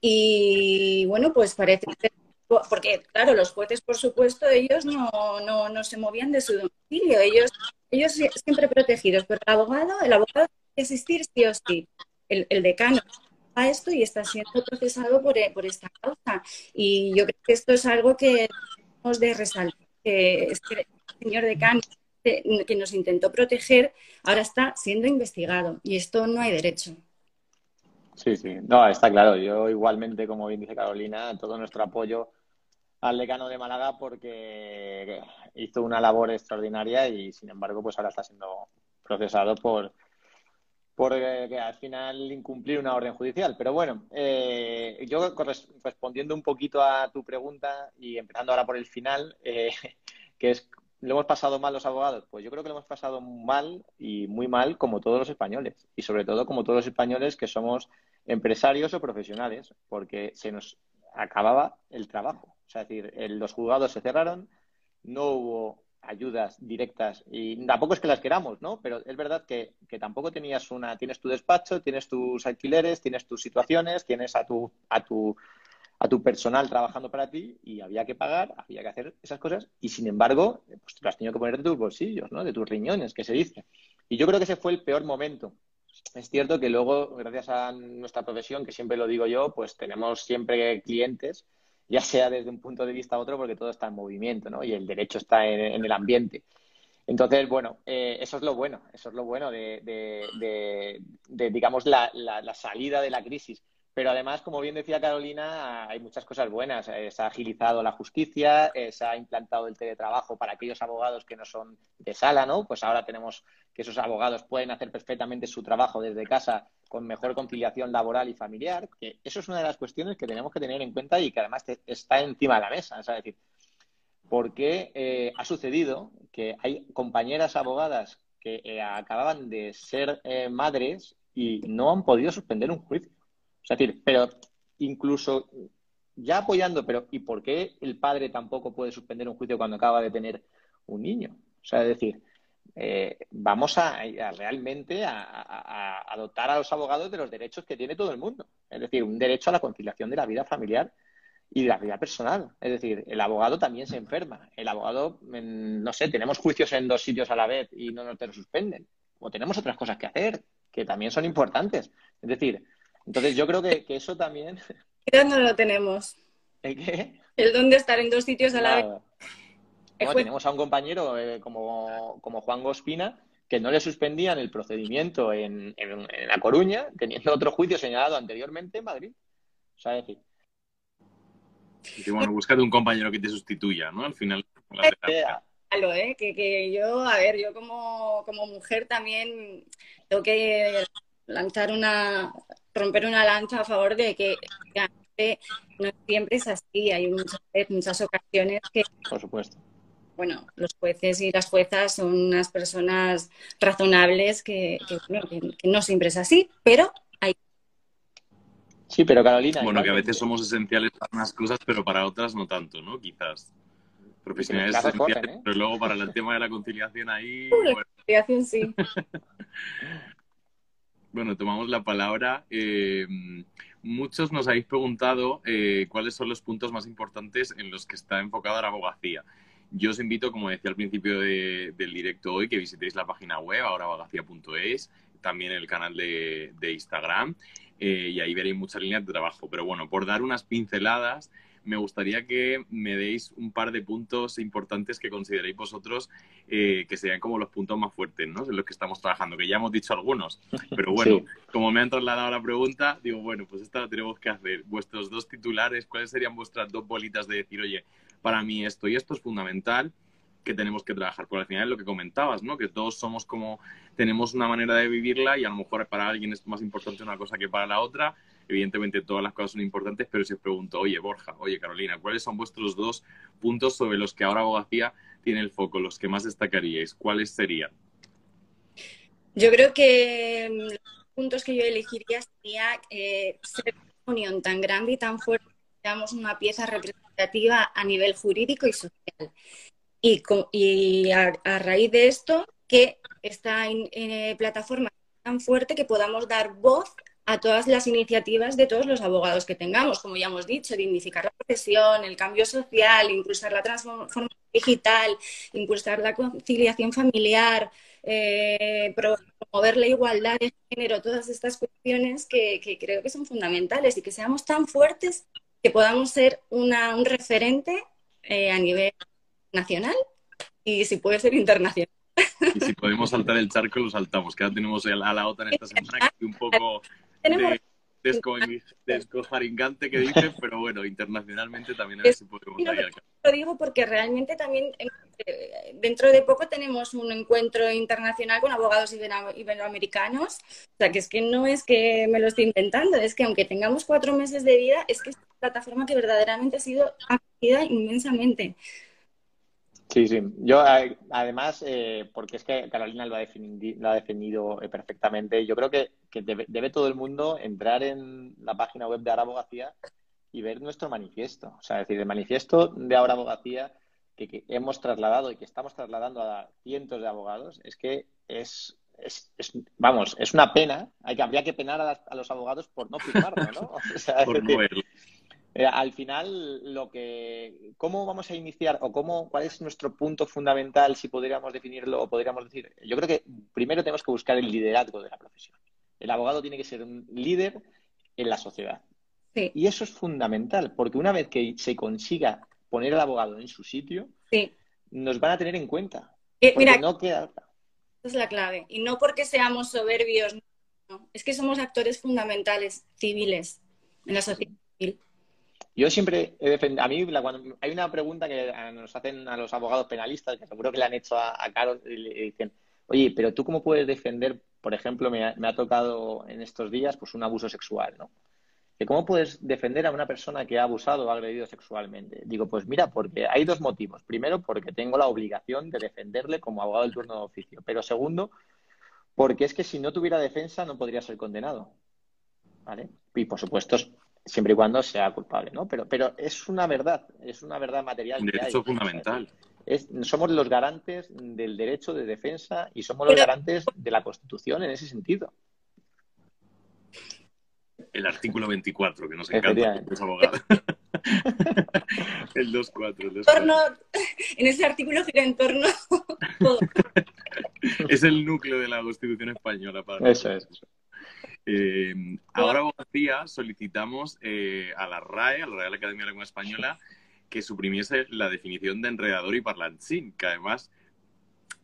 Y bueno, pues parece que porque claro, los jueces, por supuesto, ellos no, no, no, se movían de su domicilio, ellos, ellos siempre protegidos, pero el abogado, el abogado tiene que asistir sí o sí. El, el decano a esto y está siendo procesado por, por, esta causa. Y yo creo que esto es algo que tenemos de resaltar, que es que señor decano que nos intentó proteger ahora está siendo investigado y esto no hay derecho. Sí, sí, no, está claro. Yo igualmente, como bien dice Carolina, todo nuestro apoyo al decano de Málaga porque hizo una labor extraordinaria y sin embargo pues ahora está siendo procesado por por eh, al final incumplir una orden judicial. Pero bueno, eh, yo respondiendo un poquito a tu pregunta y empezando ahora por el final, eh, *laughs* que es lo hemos pasado mal los abogados? Pues yo creo que lo hemos pasado mal y muy mal como todos los españoles. Y sobre todo como todos los españoles que somos empresarios o profesionales, porque se nos acababa el trabajo. O sea, es decir, los juzgados se cerraron, no hubo ayudas directas y tampoco es que las queramos, ¿no? Pero es verdad que, que, tampoco tenías una, tienes tu despacho, tienes tus alquileres, tienes tus situaciones, tienes a tu, a tu a tu personal trabajando para ti y había que pagar, había que hacer esas cosas y sin embargo, pues te lo has tenido que poner de tus bolsillos, ¿no? De tus riñones, que se dice. Y yo creo que ese fue el peor momento. Es cierto que luego, gracias a nuestra profesión, que siempre lo digo yo, pues tenemos siempre clientes, ya sea desde un punto de vista a otro, porque todo está en movimiento, ¿no? Y el derecho está en, el ambiente. Entonces, bueno, eh, eso es lo bueno, eso es lo bueno de, de, digamos, la, la salida de la crisis pero además, como bien decía Carolina, hay muchas cosas buenas. Eh, se ha agilizado la justicia, eh, se ha implantado el teletrabajo para aquellos abogados que no son de sala, ¿no? Pues ahora tenemos que esos abogados pueden hacer perfectamente su trabajo desde casa con mejor conciliación laboral y familiar, eso es una de las cuestiones que tenemos que tener en cuenta y que además está encima de la mesa. Es decir, porque eh, ha sucedido que hay compañeras abogadas que acababan de ser madres y no han podido suspender un juicio es decir, pero incluso ya apoyando, pero ¿y por qué el padre tampoco puede suspender un juicio cuando acaba de tener un niño? O sea, es decir, eh, vamos a, realmente a, a, dotar a los abogados de los derechos que tiene todo el mundo. Es decir, un derecho a la conciliación de la vida familiar y de la vida personal. Es decir, el abogado también se enferma. El abogado, no sé, tenemos juicios en dos sitios a la vez y no nos te lo suspenden. O tenemos otras cosas que hacer que también son importantes. Es decir, entonces yo creo que, eso también... *laughs* ¿Qué no lo tenemos? ¿El qué? El dónde estar en dos sitios a la vez. tenemos a un compañero eh, como, Juan Gospina que no le suspendían el procedimiento en, La Coruña, teniendo otro juicio señalado anteriormente en Madrid. O sea, decir... Y bueno, búscate un compañero que te sustituya, ¿no? Al final... ¿eh? Que, que, yo, a ver, yo como, como mujer también tengo que lanzar una, romper una lanza a favor de que no siempre es así. Hay muchas, muchas ocasiones que. Por supuesto. Bueno, los jueces y las juezas son unas personas razonables que, no siempre es así, pero hay. Sí, pero Carolina. Bueno, que a veces somos esenciales para unas cosas, pero para otras no tanto, ¿no? Quizás. Profesionales esenciales, ¿eh? pero luego para el tema de la conciliación ahí. La conciliación sí. *laughs* bueno, tomamos la palabra. Eh, muchos nos habéis preguntado eh, cuáles son los puntos más importantes en los que está enfocada la abogacía. Yo os invito, como decía al principio del directo hoy, que visitéis la página web, ahoraabogacía.es, también el canal de, Instagram, eh, y ahí veréis muchas líneas de trabajo. Pero bueno, por dar unas pinceladas, me gustaría que me deis un par de puntos importantes que consideréis vosotros eh, que serían como los puntos más fuertes, ¿no? En los que estamos trabajando, que ya hemos dicho algunos. Pero bueno, como me han trasladado la pregunta, digo, bueno, pues esta la tenemos que hacer. Vuestros dos titulares, ¿cuáles serían vuestras dos bolitas de decir, oye, para mí esto y esto es fundamental? que tenemos que trabajar. Porque al final es lo que comentabas, ¿no? Que todos somos como, tenemos una manera de vivirla y a lo mejor para alguien es más importante una cosa que para la otra Evidentemente todas las cosas son importantes, pero si os pregunto, oye Borja, oye Carolina, ¿cuáles son vuestros dos puntos sobre los que ahora abogacía tiene el foco, los que más destacaríais? ¿Cuáles serían? Yo creo que mm, los puntos que yo elegiría sería eh, ser una unión tan grande y tan fuerte que seamos una pieza representativa a nivel jurídico y social. Y, a, raíz de esto, que esta eh, plataforma tan fuerte que podamos dar voz a todas las iniciativas de todos los abogados que tengamos, como ya hemos dicho, dignificar la profesión, el cambio social, impulsar la transformación digital, impulsar la conciliación familiar, eh, promover la igualdad de género, todas estas cuestiones que, creo que son fundamentales y que seamos tan fuertes que podamos ser una, un referente eh, a nivel nacional y si puede ser internacional. Y si podemos saltar el charco, lo saltamos. Que ahora tenemos a la OTAN esta semana que un poco de, descojaringante que dicen, *laughs* pero bueno, internacionalmente también a ver si podemos Lo digo porque realmente también eh, dentro de poco tenemos un encuentro internacional con abogados iberoamericanos. O sea, que es que no es que me lo estoy inventando, es que aunque tengamos cuatro meses de vida, es que es una plataforma que verdaderamente ha sido acogida inmensamente. Sí, sí. Yo, además, eh, porque es que Carolina lo ha, definido, ha definido eh, perfectamente, yo creo que, debe, todo el mundo entrar en la página web de Ahora Abogacía y ver nuestro manifiesto. O sea, es decir, el manifiesto de Ahora Abogacía que, hemos trasladado y que estamos trasladando a cientos de abogados es que es, es, vamos, es una pena. Hay que, habría que penar a, los abogados por no firmarlo, ¿no? *laughs* O sea, por eh, al final, lo que, ¿cómo vamos a iniciar o cómo, cuál es nuestro punto fundamental, si podríamos definirlo o podríamos decir? Yo creo que primero tenemos que buscar el liderazgo de la profesión. El abogado tiene que ser un líder en la sociedad. Y eso es fundamental, porque una vez que se consiga poner al abogado en su sitio, nos van a tener en cuenta. Eh, mira, no queda... Esa es la clave. Y no porque seamos soberbios, no. es que somos actores fundamentales civiles en la sociedad civil. Yo siempre he defendido, a mí cuando hay una pregunta que nos hacen a los abogados penalistas, que seguro que le han hecho a, Carlos, y le dicen, oye, pero tú cómo puedes defender, por ejemplo, me ha, tocado en estos días pues un abuso sexual, ¿no? ¿Cómo puedes defender a una persona que ha abusado o agredido sexualmente? Digo, pues mira, porque hay dos motivos. Primero, porque tengo la obligación de defenderle como abogado del turno de oficio. Pero segundo, porque es que si no tuviera defensa no podría ser condenado. ¿Vale? Y por supuesto, siempre y cuando sea culpable, ¿no? Pero, pero es una verdad, es una verdad material. Un derecho fundamental. somos los garantes del derecho de defensa y somos los garantes de la Constitución en ese sentido. El artículo 24, que nos encanta los abogados. *laughs* el 2.4. En ese artículo gira en torno. *laughs* es el núcleo de la Constitución española. Para eso es. Eh, ahora, día solicitamos eh, a la RAE, a la Real Academia de Lengua Española, que suprimiese la definición de enredador y parlanchín, que además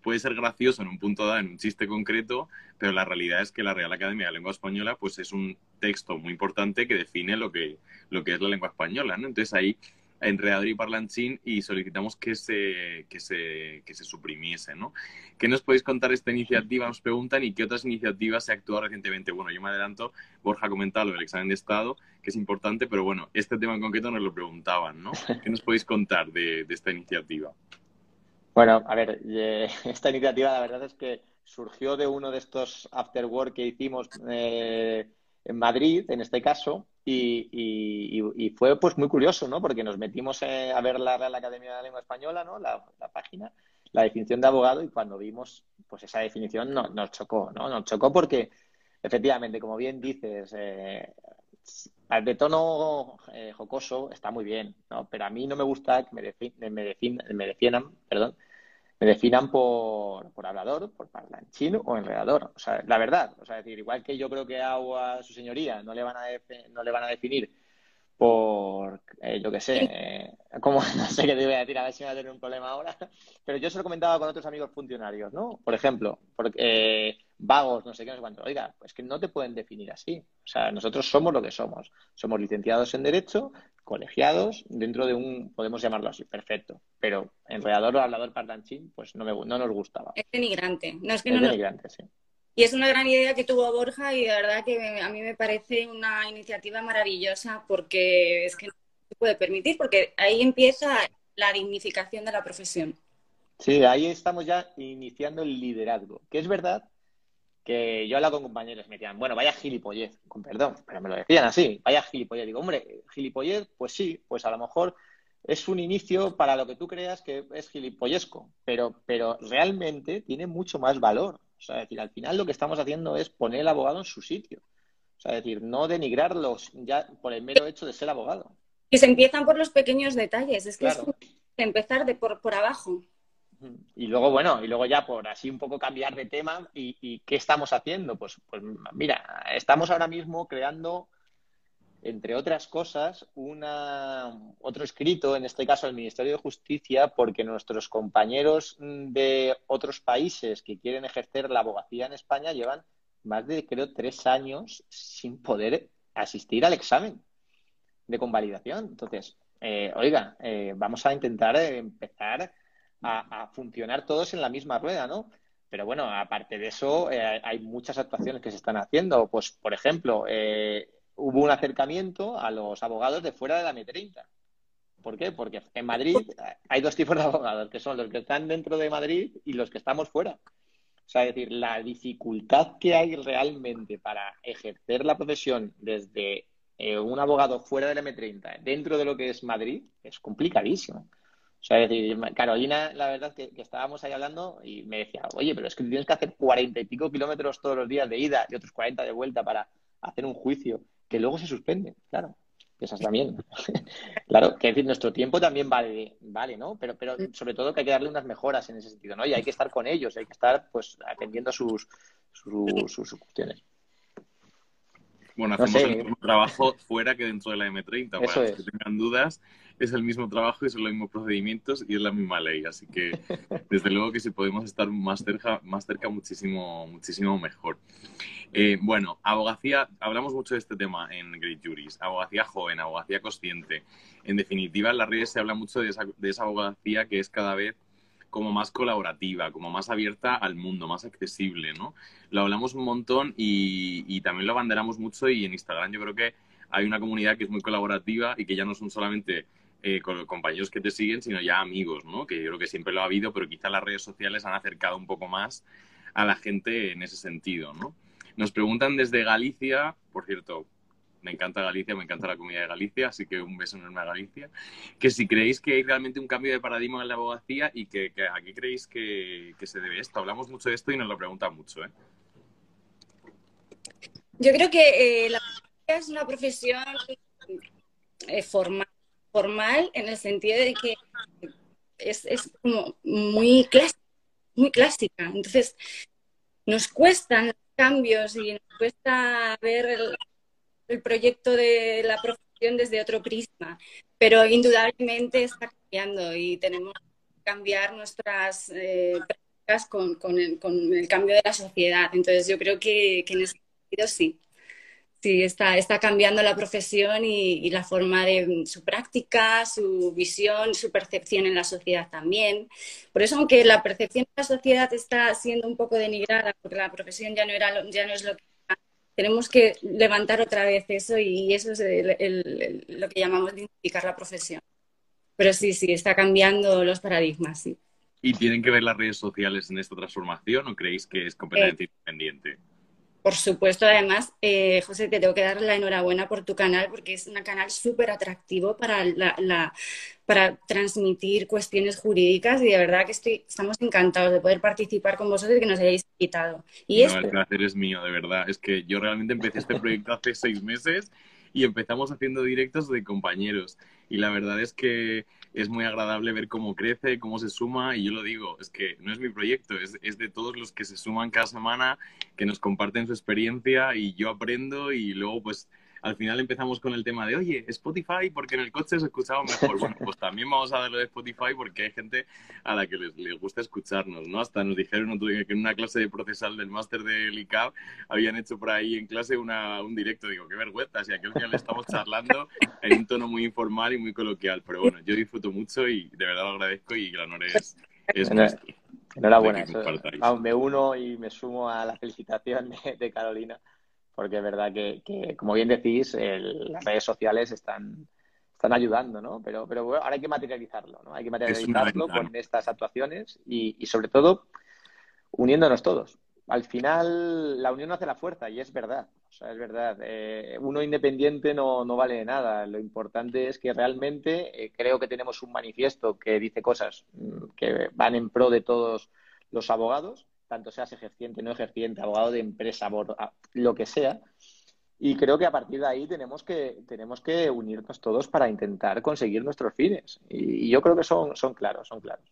puede ser gracioso en un punto dado, en un chiste concreto, pero la realidad es que la Real Academia de Lengua Española pues es un texto muy importante que define lo que, lo que es la lengua española, ¿no? Entonces ahí enredador y parlanchín y solicitamos que se, que se, que se suprimiese, ¿no? ¿Qué nos podéis contar esta iniciativa? Nos preguntan y qué otras iniciativas se ha actuado recientemente. Bueno, yo me adelanto, Borja ha comentado lo del examen de Estado, que es importante, pero bueno, este tema en concreto nos lo preguntaban, ¿no? *laughs* ¿Qué nos podéis contar de, esta iniciativa? Bueno, a ver, eh, *laughs* esta iniciativa la verdad es que surgió de uno de estos after work que hicimos eh, en Madrid, en este caso, y, fue pues muy curioso, ¿no? Porque nos metimos eh, a ver la Real Academia de la Lengua Española, ¿no? La, página, la definición de abogado, y cuando vimos pues esa definición nos chocó, ¿no? Nos chocó porque, efectivamente, como bien dices, eh, de tono eh, jocoso está muy bien, ¿no? Pero a mí no me gusta que me, me, me definan, perdón, me definan por, por hablador, por parlanchino o enredador. O sea, la verdad, o sea, decir, igual que yo creo que a, su señoría no le van a, no le van a definir por, eh, yo qué sé, eh, como *laughs* no sé qué te voy a decir, a ver si me va a tener un problema ahora, pero yo se lo comentaba con otros amigos funcionarios, ¿no? Por ejemplo, porque, eh, vagos, no sé qué, no sé cuánto. Oiga, pues que no te pueden definir así. O sea, nosotros somos lo que somos. Somos licenciados en Derecho, colegiados, dentro de un, podemos llamarlo así, perfecto. Pero enredador o hablador parlanchín, pues no, me, no nos gustaba. Es denigrante. No, es que es no denigrante, sí. Y es una gran idea que tuvo Borja y de verdad que a mí me parece una iniciativa maravillosa porque es que no se puede permitir, porque ahí empieza la dignificación de la profesión. Sí, ahí estamos ya iniciando el liderazgo, que es verdad que yo hablaba con compañeros y me decían, bueno, vaya gilipollez, con perdón, pero me lo decían así, vaya gilipollez. Digo, hombre, gilipollez, pues sí, pues a lo mejor es un inicio para lo que tú creas que es gilipollesco, pero, pero realmente tiene mucho más valor. O sea, decir, al final lo que estamos haciendo es poner al abogado en su sitio. O sea, decir, no denigrarlos ya por el mero hecho de ser abogado. Y se empiezan por los pequeños detalles, es que es empezar de por, por abajo. Y luego, bueno, y luego ya por así un poco cambiar de tema, ¿y, qué estamos haciendo? Pues, pues mira, estamos ahora mismo creando, entre otras cosas, una, otro escrito, en este caso el Ministerio de Justicia, porque nuestros compañeros de otros países que quieren ejercer la abogacía en España llevan más de, creo, tres años sin poder asistir al examen de convalidación. Entonces, eh, oiga, eh, vamos a intentar empezar a, funcionar todos en la misma rueda, ¿no? Pero bueno, aparte de eso, eh, hay muchas actuaciones que se están haciendo. Pues, por ejemplo, eh, hubo un acercamiento a los abogados de fuera de la M30. ¿Por qué? Porque en Madrid hay dos tipos de abogados, que son los que están dentro de Madrid y los que estamos fuera. O sea, es decir, la dificultad que hay realmente para ejercer la profesión desde eh, un abogado fuera del M30, dentro de lo que es Madrid, es complicadísimo. O sea, es decir, Carolina, la verdad que, que estábamos ahí hablando y me decía, oye, pero es que tienes que hacer cuarenta y pico kilómetros todos los días de ida y otros cuarenta de vuelta para hacer un juicio que luego se suspende, claro. Esas también. *laughs* claro, que decir, nuestro tiempo también vale, vale, ¿no? Pero, pero sobre todo que hay que darle unas mejoras en ese sentido, ¿no? Y hay que estar con ellos, hay que estar, pues, atendiendo a sus, sus, sus cuestiones. Bueno, hacemos el mismo trabajo *laughs* fuera que dentro de la M30. Para los que tengan dudas, es el mismo trabajo y son los mismos procedimientos y es la misma ley. Así que, *laughs* desde luego que si podemos estar más cerca, más cerca muchísimo, muchísimo mejor. Eh, bueno, abogacía, hablamos mucho de este tema en Great Juris. Abogacía joven, abogacía consciente. En definitiva, en las redes se habla mucho de esa, de esa abogacía que es cada vez como más colaborativa, como más abierta al mundo, más accesible, ¿no? Lo hablamos un montón y, también lo abanderamos mucho y en Instagram yo creo que hay una comunidad que es muy colaborativa y que ya no son solamente eh, compañeros que te siguen, sino ya amigos, ¿no? Que yo creo que siempre lo ha habido, pero quizá las redes sociales han acercado un poco más a la gente en ese sentido, ¿no? Nos preguntan desde Galicia, por cierto, me encanta Galicia, me encanta la comunidad de Galicia, así que un beso enorme a Galicia. Que si creéis que hay realmente un cambio de paradigma en la abogacía y que, a qué creéis que, se debe esto. Hablamos mucho de esto y nos lo preguntan mucho. ¿eh? Yo creo que eh, la abogacía es una profesión eh, formal, formal en el sentido de que es, es como muy clásica, muy clásica. Entonces, nos cuestan cambios y nos cuesta ver el, el proyecto de la profesión desde otro prisma, pero indudablemente está cambiando y tenemos que cambiar nuestras eh, prácticas con, el, cambio de la sociedad. Entonces yo creo que, en ese sentido sí. Sí, está, está cambiando la profesión y, la forma de su práctica, su visión, su percepción en la sociedad también. Por eso, aunque la percepción de la sociedad está siendo un poco denigrada, porque la profesión ya no, era, ya no es lo que tenemos que levantar otra vez eso y eso es lo que llamamos identificar la profesión. Pero sí, sí, está cambiando los paradigmas, sí. ¿Y tienen que ver las redes sociales en esta transformación o creéis que es completamente eh, independiente? Por supuesto, además, eh, José, te tengo que dar la enhorabuena por tu canal porque es un canal súper atractivo para, la, para transmitir cuestiones jurídicas y de verdad que estoy, estamos encantados de poder participar con vosotros y que nos hayáis invitado. Y El placer es mío, de verdad. Es que yo realmente empecé este proyecto hace seis meses y empezamos haciendo directos de compañeros. Y la verdad es que es muy agradable ver cómo crece, cómo se suma. Y yo lo digo, es que no es mi proyecto, es, es de todos los que se suman cada semana, que nos comparten su experiencia y yo aprendo y luego pues al final empezamos con el tema de, oye, Spotify, porque en el coche se escuchaba mejor. Bueno, pues también vamos a darlo de Spotify porque hay gente a la que les, gusta escucharnos, ¿no? Hasta nos dijeron que en una clase de procesal del máster de ICAP habían hecho por ahí en clase una, un directo. Digo, qué vergüenza, si aquí al final estamos charlando en un tono muy informal y muy coloquial. Pero bueno, yo disfruto mucho y de verdad lo agradezco y el honor es, es Enhorabuena. me uno y me sumo a la felicitación de Carolina porque es verdad que, como bien decís, las redes sociales están, están ayudando, ¿no? Pero, pero bueno, ahora hay que materializarlo, ¿no? Hay que materializarlo con estas actuaciones y, sobre todo uniéndonos todos. Al final, la unión hace la fuerza y es verdad. O sea, es verdad. Eh, uno independiente no, no, vale nada. Lo importante es que realmente eh, creo que tenemos un manifiesto que dice cosas mm, que van en pro de todos los abogados tanto seas ejerciente, no ejerciente, abogado de empresa, lo que sea. Y creo que a partir de ahí tenemos que, tenemos que unirnos todos para intentar conseguir nuestros fines. Y, yo creo que son, son claros, son claros.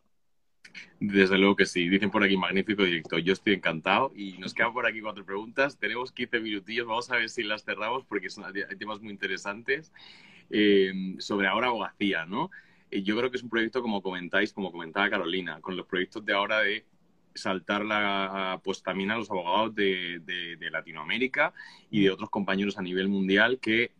Desde luego que sí. Dicen por aquí, magnífico directo. Yo estoy encantado. Y nos quedan por aquí cuatro preguntas. Tenemos 15 minutillos. Vamos a ver si las cerramos porque son, hay temas muy interesantes. Eh, sobre ahora abogacía, ¿no? Eh, yo creo que es un proyecto, como comentáis, como comentaba Carolina, con los proyectos de ahora de saltar la, también a los abogados de, de, Latinoamérica y de otros compañeros a nivel mundial que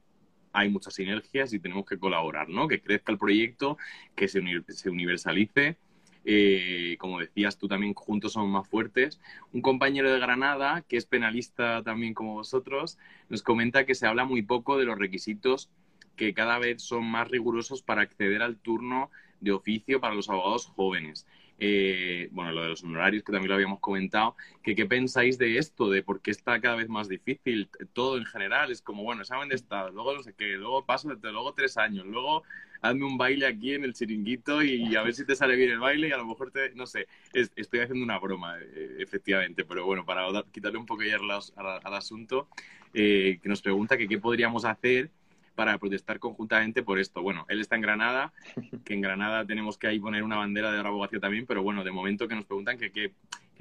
hay muchas sinergias y tenemos que colaborar, ¿no? Que crezca el proyecto, que se, se universalice. Eh, como decías tú también, juntos somos más fuertes. Un compañero de Granada, que es penalista también como vosotros, nos comenta que se habla muy poco de los requisitos que cada vez son más rigurosos para acceder al turno de oficio para los abogados jóvenes. Eh, bueno, lo de los honorarios, que también lo habíamos comentado, que qué pensáis de esto, de por qué está cada vez más difícil todo en general, es como, bueno, examen de estado, luego no sé qué, luego paso, luego tres años, luego hazme un baile aquí en el chiringuito y a ver si te sale bien el baile y a lo mejor te, no sé, estoy haciendo una broma, eh, efectivamente, pero bueno, para quitarle un poco ya al, asunto, eh, que nos pregunta que qué podríamos hacer para protestar conjuntamente por esto. Bueno, él está en Granada, *laughs* que en Granada tenemos que ahí poner una bandera de la abogacía también, pero bueno, de momento que nos preguntan que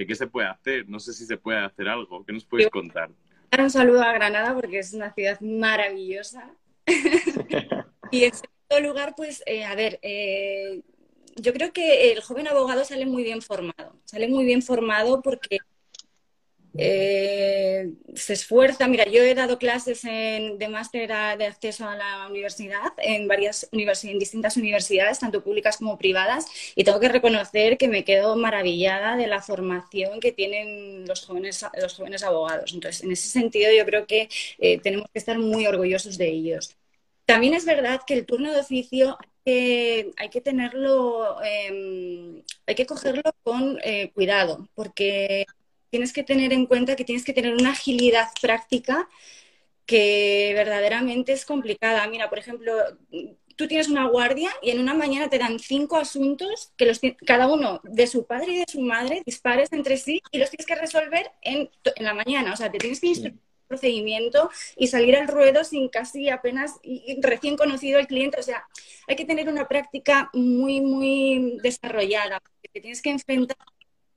qué se puede hacer. No sé si se puede hacer algo. ¿Qué nos puedes contar? Un saludo a Granada porque es una ciudad maravillosa. *laughs* y en segundo lugar, pues, eh, a ver, eh, yo creo que el joven abogado sale muy bien formado. Sale muy bien formado porque eh, se esfuerza. Mira, yo he dado clases de máster de acceso a la universidad en varias en distintas universidades, tanto públicas como privadas, y tengo que reconocer que me quedo maravillada de la formación que tienen los jóvenes, los jóvenes abogados. Entonces, en ese sentido, yo creo que eh, tenemos que estar muy orgullosos de ellos. También es verdad que el turno de oficio hay que tenerlo, em, hay que cogerlo con eh, cuidado, porque tienes que tener en cuenta que tienes que tener una agilidad práctica que verdaderamente es complicada. Mira, por ejemplo, tú tienes una guardia y en una mañana te dan cinco asuntos que los cada uno de su padre y de su madre dispares entre sí y los tienes que resolver en, la mañana. O sea, te tienes que instruir el procedimiento y salir al ruedo sin casi apenas recién conocido el cliente. O sea, hay que tener una práctica muy, muy desarrollada. Te tienes que enfrentar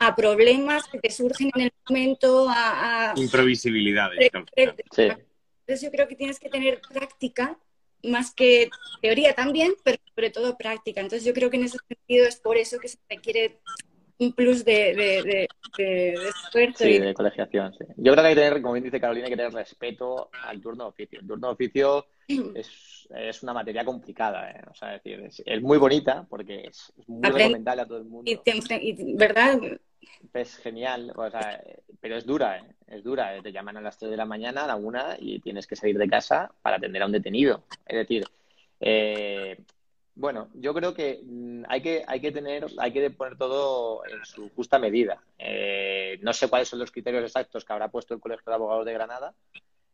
a problemas que surgen en el momento, a... Imprevisibilidades. Entonces yo creo que tienes que tener práctica más que teoría también, pero sobre todo práctica. Entonces yo creo que en ese sentido es por eso que se requiere un plus de, de, de, esfuerzo. Sí, de colegiación, sí. Yo creo que hay que tener, como bien dice Carolina, hay que tener respeto al turno de oficio. El turno de oficio *clears throat* es, es una materia complicada, ¿eh? o sea, es, decir, es, muy bonita porque es, muy recomendable a todo el mundo. Y, ¿verdad? Es genial, o sea, pero es dura, ¿eh? es dura. ¿eh? Te llaman a las 3 de la mañana, a la 1 y tienes que salir de casa para atender a un detenido. Es decir, eh, bueno, yo creo que mm, hay que, hay que tener, hay que poner todo en su justa medida. Eh, no sé cuáles son los criterios exactos que habrá puesto el Colegio de Abogados de Granada.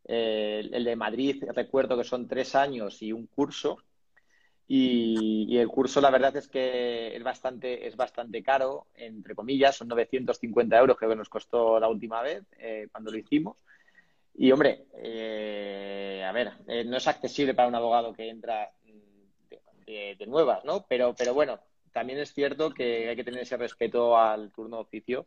Eh, el de Madrid, recuerdo que son tres años y un curso. Y, el curso, la verdad es que es bastante, es bastante caro, entre comillas, son 950 euros, que nos costó la última vez eh, cuando lo hicimos. Y hombre, a ver, no es accesible para un abogado que entra de, nuevas, ¿no? Pero, pero bueno, también es cierto que hay que tener ese respeto al turno de oficio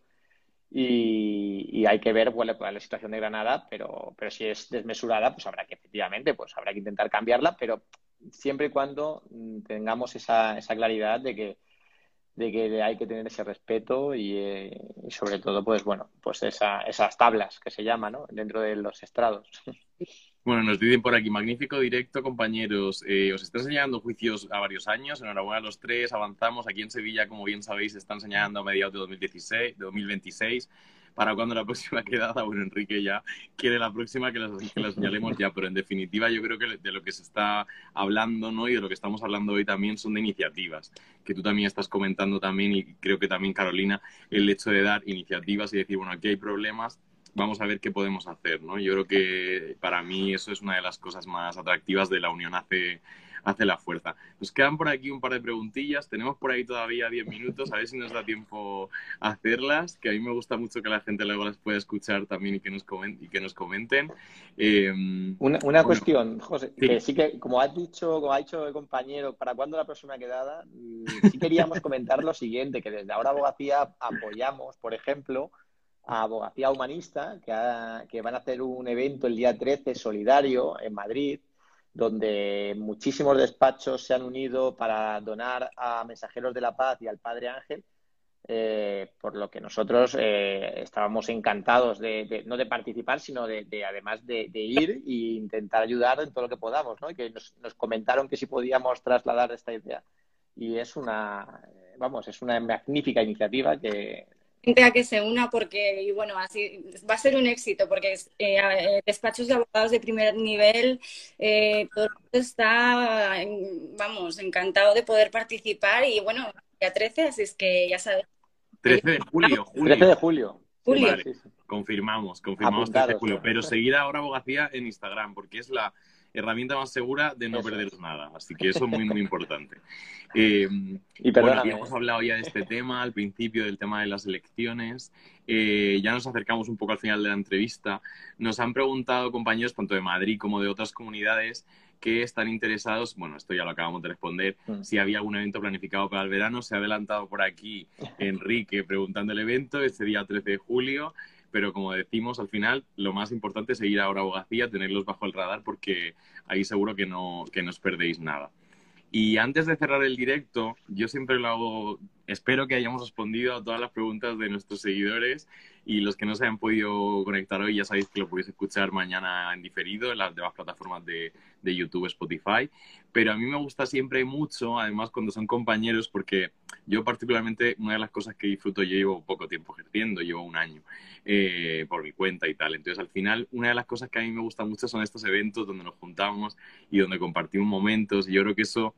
y, hay que ver bueno, la situación de Granada, pero, pero si es desmesurada, pues habrá que efectivamente, pues habrá que intentar cambiarla, pero siempre y cuando mm, tengamos esa, esa claridad de que de que hay que tener ese respeto y, eh, sobre todo, pues bueno, pues esa, esas tablas que se llaman, ¿no? Dentro de los estrados. Bueno, nos dicen por aquí, magnífico directo, compañeros. Eh, os está enseñando juicios a varios años, enhorabuena a los tres, avanzamos. Aquí en Sevilla, como bien sabéis, se están enseñando a mediados de 2016, de 2026 para cuando la próxima *laughs* quedada, bueno, Enrique ya quiere la próxima que la, señalemos ya, pero en definitiva yo creo que de lo que se está hablando, ¿no? Y de lo que estamos hablando hoy también son de iniciativas, que tú también estás comentando también y creo que también Carolina, el hecho de dar iniciativas y decir, bueno, aquí hay problemas, vamos a ver qué podemos hacer, ¿no? Yo creo que para mí eso es una de las cosas más atractivas de la Unión hace hace la fuerza. Nos quedan por aquí un par de preguntillas, tenemos por ahí todavía 10 minutos, a ver si nos da tiempo a hacerlas, que a mí me gusta mucho que la gente luego las pueda escuchar también y que nos, comenten. Y que nos comenten. Em, una, cuestión, José, que sí que, como has dicho, como ha dicho el compañero, ¿para cuándo la próxima quedada? Mm, *laughs* sí queríamos comentar lo siguiente, que desde ahora Abogacía apoyamos, por ejemplo, a Abogacía Humanista, que, que, van a hacer un evento el día 13 solidario en Madrid, donde muchísimos despachos se han unido para donar a Mensajeros de la Paz y al Padre Ángel, eh, por lo que nosotros eh, estábamos encantados de, no de participar, sino de, además de, ir e intentar ayudar en todo lo que podamos, ¿no? Y que nos, comentaron que si podíamos trasladar esta idea. Y es una, vamos, es una magnífica iniciativa que gente a que se una porque, y bueno, así va a ser un éxito porque eh, eh, despachos de abogados de primer nivel, eh, todo el mundo está, vamos, encantado de poder participar y bueno, ya 13, así es que ya sabes. 13 de julio, julio. 13 de julio. Julio. Vale, confirmamos, confirmamos 13 de Apuntados, julio. Pero seguir ahora abogacía en Instagram, porque es la herramienta más segura de no Eso perderos es. nada. Así que eso es muy, muy *laughs* importante. Eh, Y bueno, hemos hablado ya de este tema al principio, del tema de las elecciones. Eh, ya nos acercamos un poco al final de la entrevista. Nos han preguntado compañeros, tanto de Madrid como de otras comunidades, que están interesados, bueno, esto ya lo acabamos de responder, Mm. si había algún evento planificado para el verano. Se ha adelantado por aquí *laughs* Enrique preguntando el evento, este día 13 de julio. Pero como decimos, al final lo más importante es seguir ahora abogacía, tenerlos bajo el radar, porque ahí seguro que no, que no os perdéis nada. Y antes de cerrar el directo, yo siempre lo hago, espero que hayamos respondido a todas las preguntas de nuestros seguidores y los que no se hayan podido conectar hoy ya sabéis que lo podéis escuchar mañana en diferido en las demás plataformas de, de YouTube, Spotify. Pero a mí me gusta siempre mucho, además cuando son compañeros, porque yo particularmente una de las cosas que disfruto, yo llevo poco tiempo ejerciendo, llevo un año eh, por mi cuenta y tal. Entonces al final una de las cosas que a mí me gusta mucho son estos eventos donde nos juntamos y donde compartimos momentos y yo creo que eso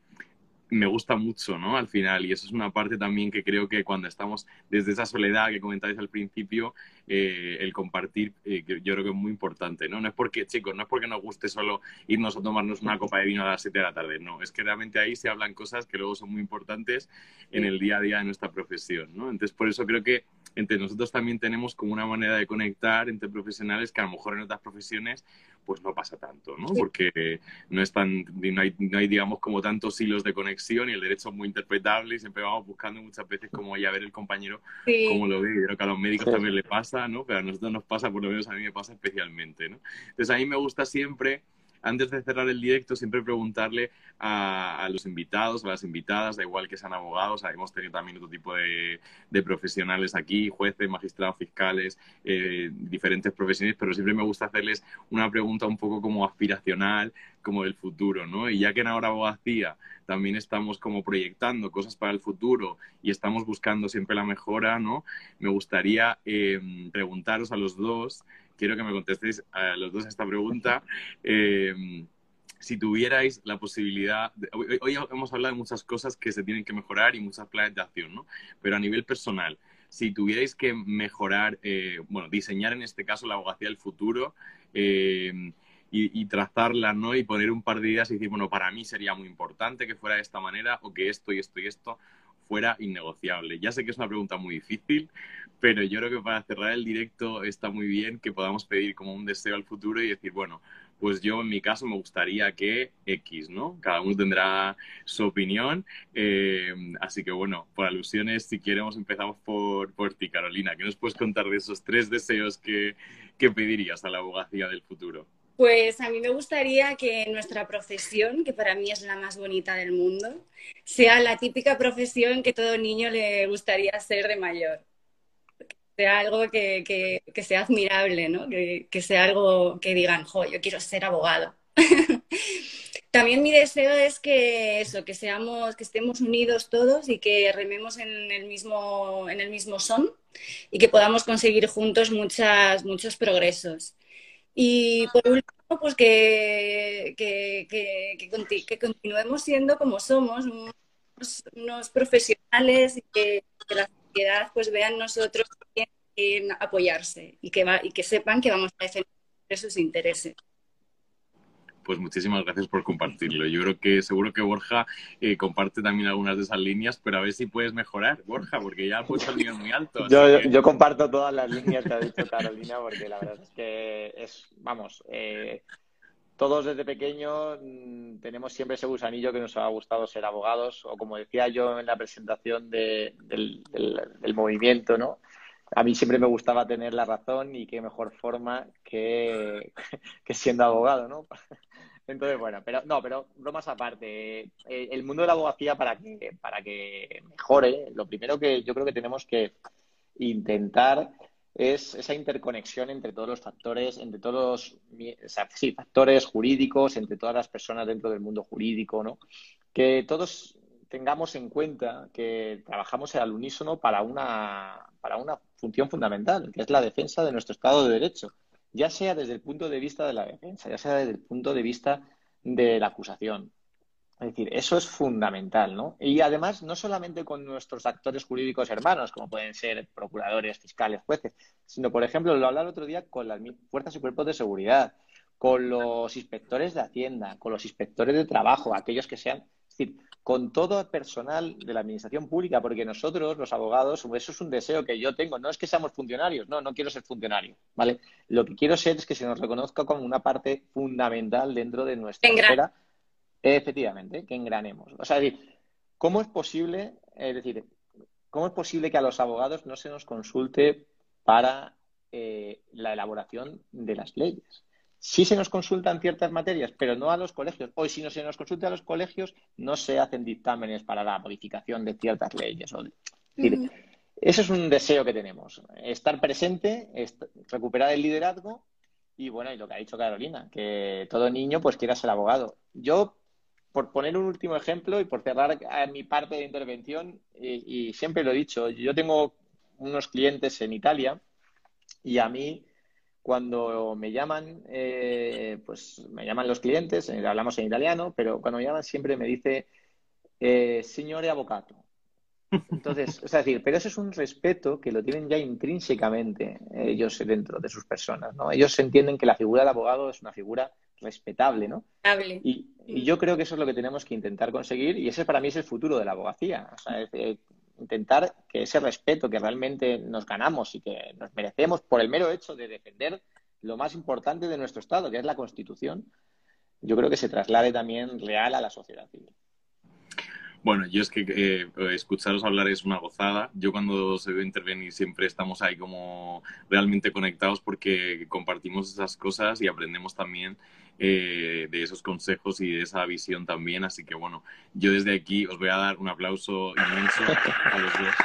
me gusta mucho, ¿no? Al final, y eso es una parte también que creo que cuando estamos desde esa soledad que comentáis al principio, eh, el compartir, eh, yo creo que es muy importante, ¿no? No es porque, chicos, no es porque nos guste solo irnos a tomarnos una copa de vino a las 7 de la tarde, no, es que realmente ahí se hablan cosas que luego son muy importantes en el día a día de nuestra profesión, ¿no? Entonces, por eso creo que entre nosotros también tenemos como una manera de conectar entre profesionales que a lo mejor en otras profesiones pues no pasa tanto, ¿no? Porque no es tan, no hay, no hay, digamos, como tantos hilos de conexión y el derecho es muy interpretable y siempre vamos buscando muchas veces como ya ver el compañero Sí. cómo lo ve. Creo que a los médicos Sí. también le pasa, ¿no? Pero a nosotros nos pasa, por lo menos a mí me pasa especialmente, ¿no? Entonces a mí me gusta siempre, antes de cerrar el directo, siempre preguntarle a, los invitados, a las invitadas, da igual que sean abogados, hemos tenido también otro tipo de, de profesionales aquí, jueces, magistrados, fiscales, eh, diferentes profesiones, pero siempre me gusta hacerles una pregunta un poco como aspiracional, como del futuro, ¿no? Y ya que en ahora abogacía también estamos como proyectando cosas para el futuro y estamos buscando siempre la mejora, ¿no? Me gustaría eh, preguntaros a los dos, quiero que me contestéis a los dos esta pregunta. *laughs* Eh, si tuvierais la posibilidad, de, hoy, hoy, hemos hablado de muchas cosas que se tienen que mejorar y muchas planes de acción, ¿no? Pero a nivel personal, si tuvierais que mejorar, eh, bueno, diseñar en este caso la abogacía del futuro eh, y, y, trazarla, ¿no? Y poner un par de ideas y decir, bueno, para mí sería muy importante que fuera de esta manera o que esto y esto y esto fuera innegociable. Ya sé que es una pregunta muy difícil, pero yo creo que para cerrar el directo está muy bien que podamos pedir como un deseo al futuro y decir, bueno, pues yo en mi caso me gustaría que X, ¿no? Cada uno tendrá su opinión. Eh, así que bueno, por alusiones, si queremos, empezamos por, por ti, Carolina. ¿Qué nos puedes contar de esos tres deseos que, que pedirías a la abogacía del futuro? Pues a mí me gustaría que nuestra profesión, que para mí es la más bonita del mundo, sea la típica profesión que todo niño le gustaría ser de mayor. Que sea algo que, que, sea admirable, ¿no? Que, que, sea algo que digan, jo, yo quiero ser abogado. *laughs* También mi deseo es que eso, que seamos, que estemos unidos todos y que rememos en el mismo, en el mismo son y que podamos conseguir juntos muchas, muchos progresos. Y por último, pues que, que, que, que, continuemos siendo como somos, unos, profesionales y que, la sociedad pues vea nosotros en apoyarse y que, va, y que sepan que vamos a defender sus intereses. Pues muchísimas gracias por compartirlo. Yo creo que seguro que Borja eh, comparte también algunas de esas líneas, pero a ver si puedes mejorar, Borja, porque ya has puesto el nivel muy alto. Yo, que... yo, comparto todas las líneas que ha dicho Carolina, porque la verdad es que es, vamos, eh, todos desde pequeños mmm, tenemos siempre ese gusanillo que nos ha gustado ser abogados, o como decía yo en la presentación de, del, del, del movimiento, ¿no? a mí siempre me gustaba tener la razón y qué mejor forma que, *laughs* que siendo abogado, ¿no? Entonces, bueno, pero no, pero bromas aparte. Eh, el mundo de la abogacía para que, para que mejore, lo primero que yo creo que tenemos que intentar es esa interconexión entre todos los factores, entre todos los factores jurídicos, entre todas las personas dentro del mundo jurídico, ¿no? Que todos tengamos en cuenta que trabajamos al unísono para una, para una función fundamental, que es la defensa de nuestro Estado de Derecho, ya sea desde el punto de vista de la defensa, ya sea desde el punto de vista de la acusación. Es decir, eso es fundamental, ¿no? Y además, no solamente con nuestros actores jurídicos hermanos, como pueden ser procuradores, fiscales, jueces, sino, por ejemplo, lo hablaba el otro día con las fuerzas y cuerpos de seguridad, con los inspectores de Hacienda, con los inspectores de trabajo, aquellos que sean, es decir, con todo el personal de la administración pública, porque nosotros, los abogados, eso es un deseo que yo tengo, no es que seamos funcionarios, no, no quiero ser funcionario, ¿vale? Lo que quiero ser es que se nos reconozca como una parte fundamental dentro de nuestra esfera Efectivamente, que engranemos. O sea, es decir, ¿cómo es posible, es decir, cómo es posible que a los abogados no se nos consulte para eh, la elaboración de las leyes? Sí se nos consultan ciertas materias, pero no a los colegios. Hoy, si no se nos consulta a los colegios, no se hacen dictámenes para la modificación de ciertas leyes. Eso es un deseo que tenemos. Estar presente, recuperar el liderazgo y bueno, y lo que ha dicho Carolina, que todo niño pues quiera ser abogado. Yo por poner un último ejemplo y por cerrar mi parte de intervención, y, siempre lo he dicho, yo tengo unos clientes en Italia y a mí cuando me llaman, eh, pues me llaman los clientes, eh, hablamos en italiano, pero cuando me llaman siempre me dice, eh, señore avocado. Entonces, es decir, pero eso es un respeto que lo tienen ya intrínsecamente ellos dentro de sus personas, ¿no? Ellos entienden que la figura del abogado es una figura respetable, ¿no? Y, yo creo que eso es lo que tenemos que intentar conseguir y ese para mí es el futuro de la abogacía. O sea, intentar que ese respeto que realmente nos ganamos y que nos merecemos por el mero hecho de defender lo más importante de nuestro Estado, que es la Constitución, yo creo que se traslade también real a la sociedad civil. Bueno, yo es que eh, escucharos hablar es una gozada. Yo cuando se ve intervenir siempre estamos ahí como realmente conectados porque compartimos esas cosas y aprendemos también eh, de esos consejos y de esa visión también. Así que bueno, yo desde aquí os voy a dar un aplauso inmenso a los dos.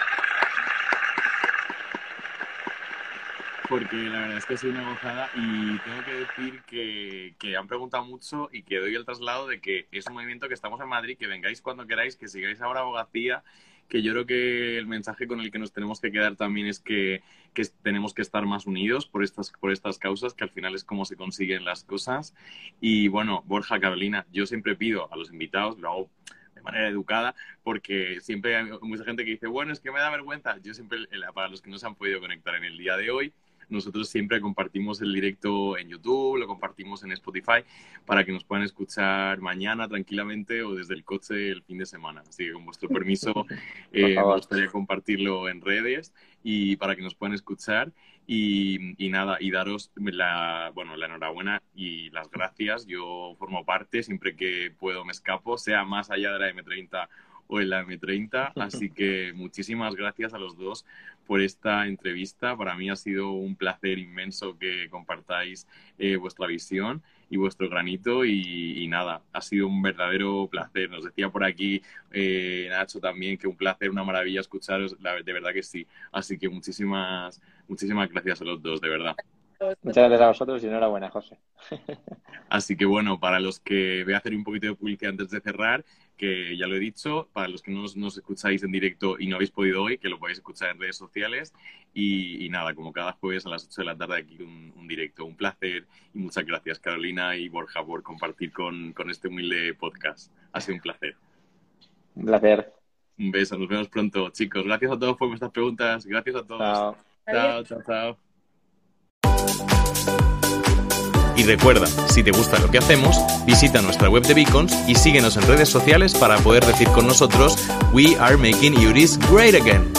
porque la verdad es que soy una gozada y tengo que decir que, que, han preguntado mucho y que doy el traslado de que es un movimiento que estamos en Madrid, que vengáis cuando queráis, que sigáis ahora abogacía, que yo creo que el mensaje con el que nos tenemos que quedar también es que, que tenemos que estar más unidos por estas, por estas causas, que al final es como se consiguen las cosas. Y bueno, Borja, Carolina, yo siempre pido a los invitados, lo hago de manera educada, porque siempre hay mucha gente que dice, bueno, es que me da vergüenza. Yo siempre, para los que no se han podido conectar en el día de hoy, nosotros siempre compartimos el directo en YouTube, lo compartimos en Spotify para que nos puedan escuchar mañana tranquilamente o desde el coche el fin de semana. Así que con vuestro permiso *laughs* eh, me gustaría compartirlo en redes y para que nos puedan escuchar. Y, y, nada, y daros la, bueno, la enhorabuena y las gracias. Yo formo parte, siempre que puedo me escapo, sea más allá de la M30 o en la M30. Así que muchísimas gracias a los dos por esta entrevista. Para mí ha sido un placer inmenso que compartáis eh, vuestra visión y vuestro granito y, nada, ha sido un verdadero placer. Nos decía por aquí eh, Nacho también que un placer, una maravilla escucharos, de verdad que sí. Así que muchísimas, muchísimas gracias a los dos, de verdad. Muchas gracias a vosotros y enhorabuena, José. *laughs* Así que bueno, para los que voy a hacer un poquito de publicidad antes de cerrar, que ya lo he dicho, para los que no nos, escucháis en directo y no habéis podido hoy, que lo podéis escuchar en redes sociales. Y, nada, como cada jueves a las 8 de la tarde aquí un, directo. Un placer y muchas gracias Carolina y Borja por compartir con, con este humilde podcast. Ha sido un placer. Un placer. Un beso, nos vemos pronto, chicos. Gracias a todos por vuestras preguntas. Gracias a todos. Chao, chao, chao. Y recuerda, si te gusta lo que hacemos, visita nuestra web de Beacons y síguenos en redes sociales para poder decir con nosotros We are making Uris great again.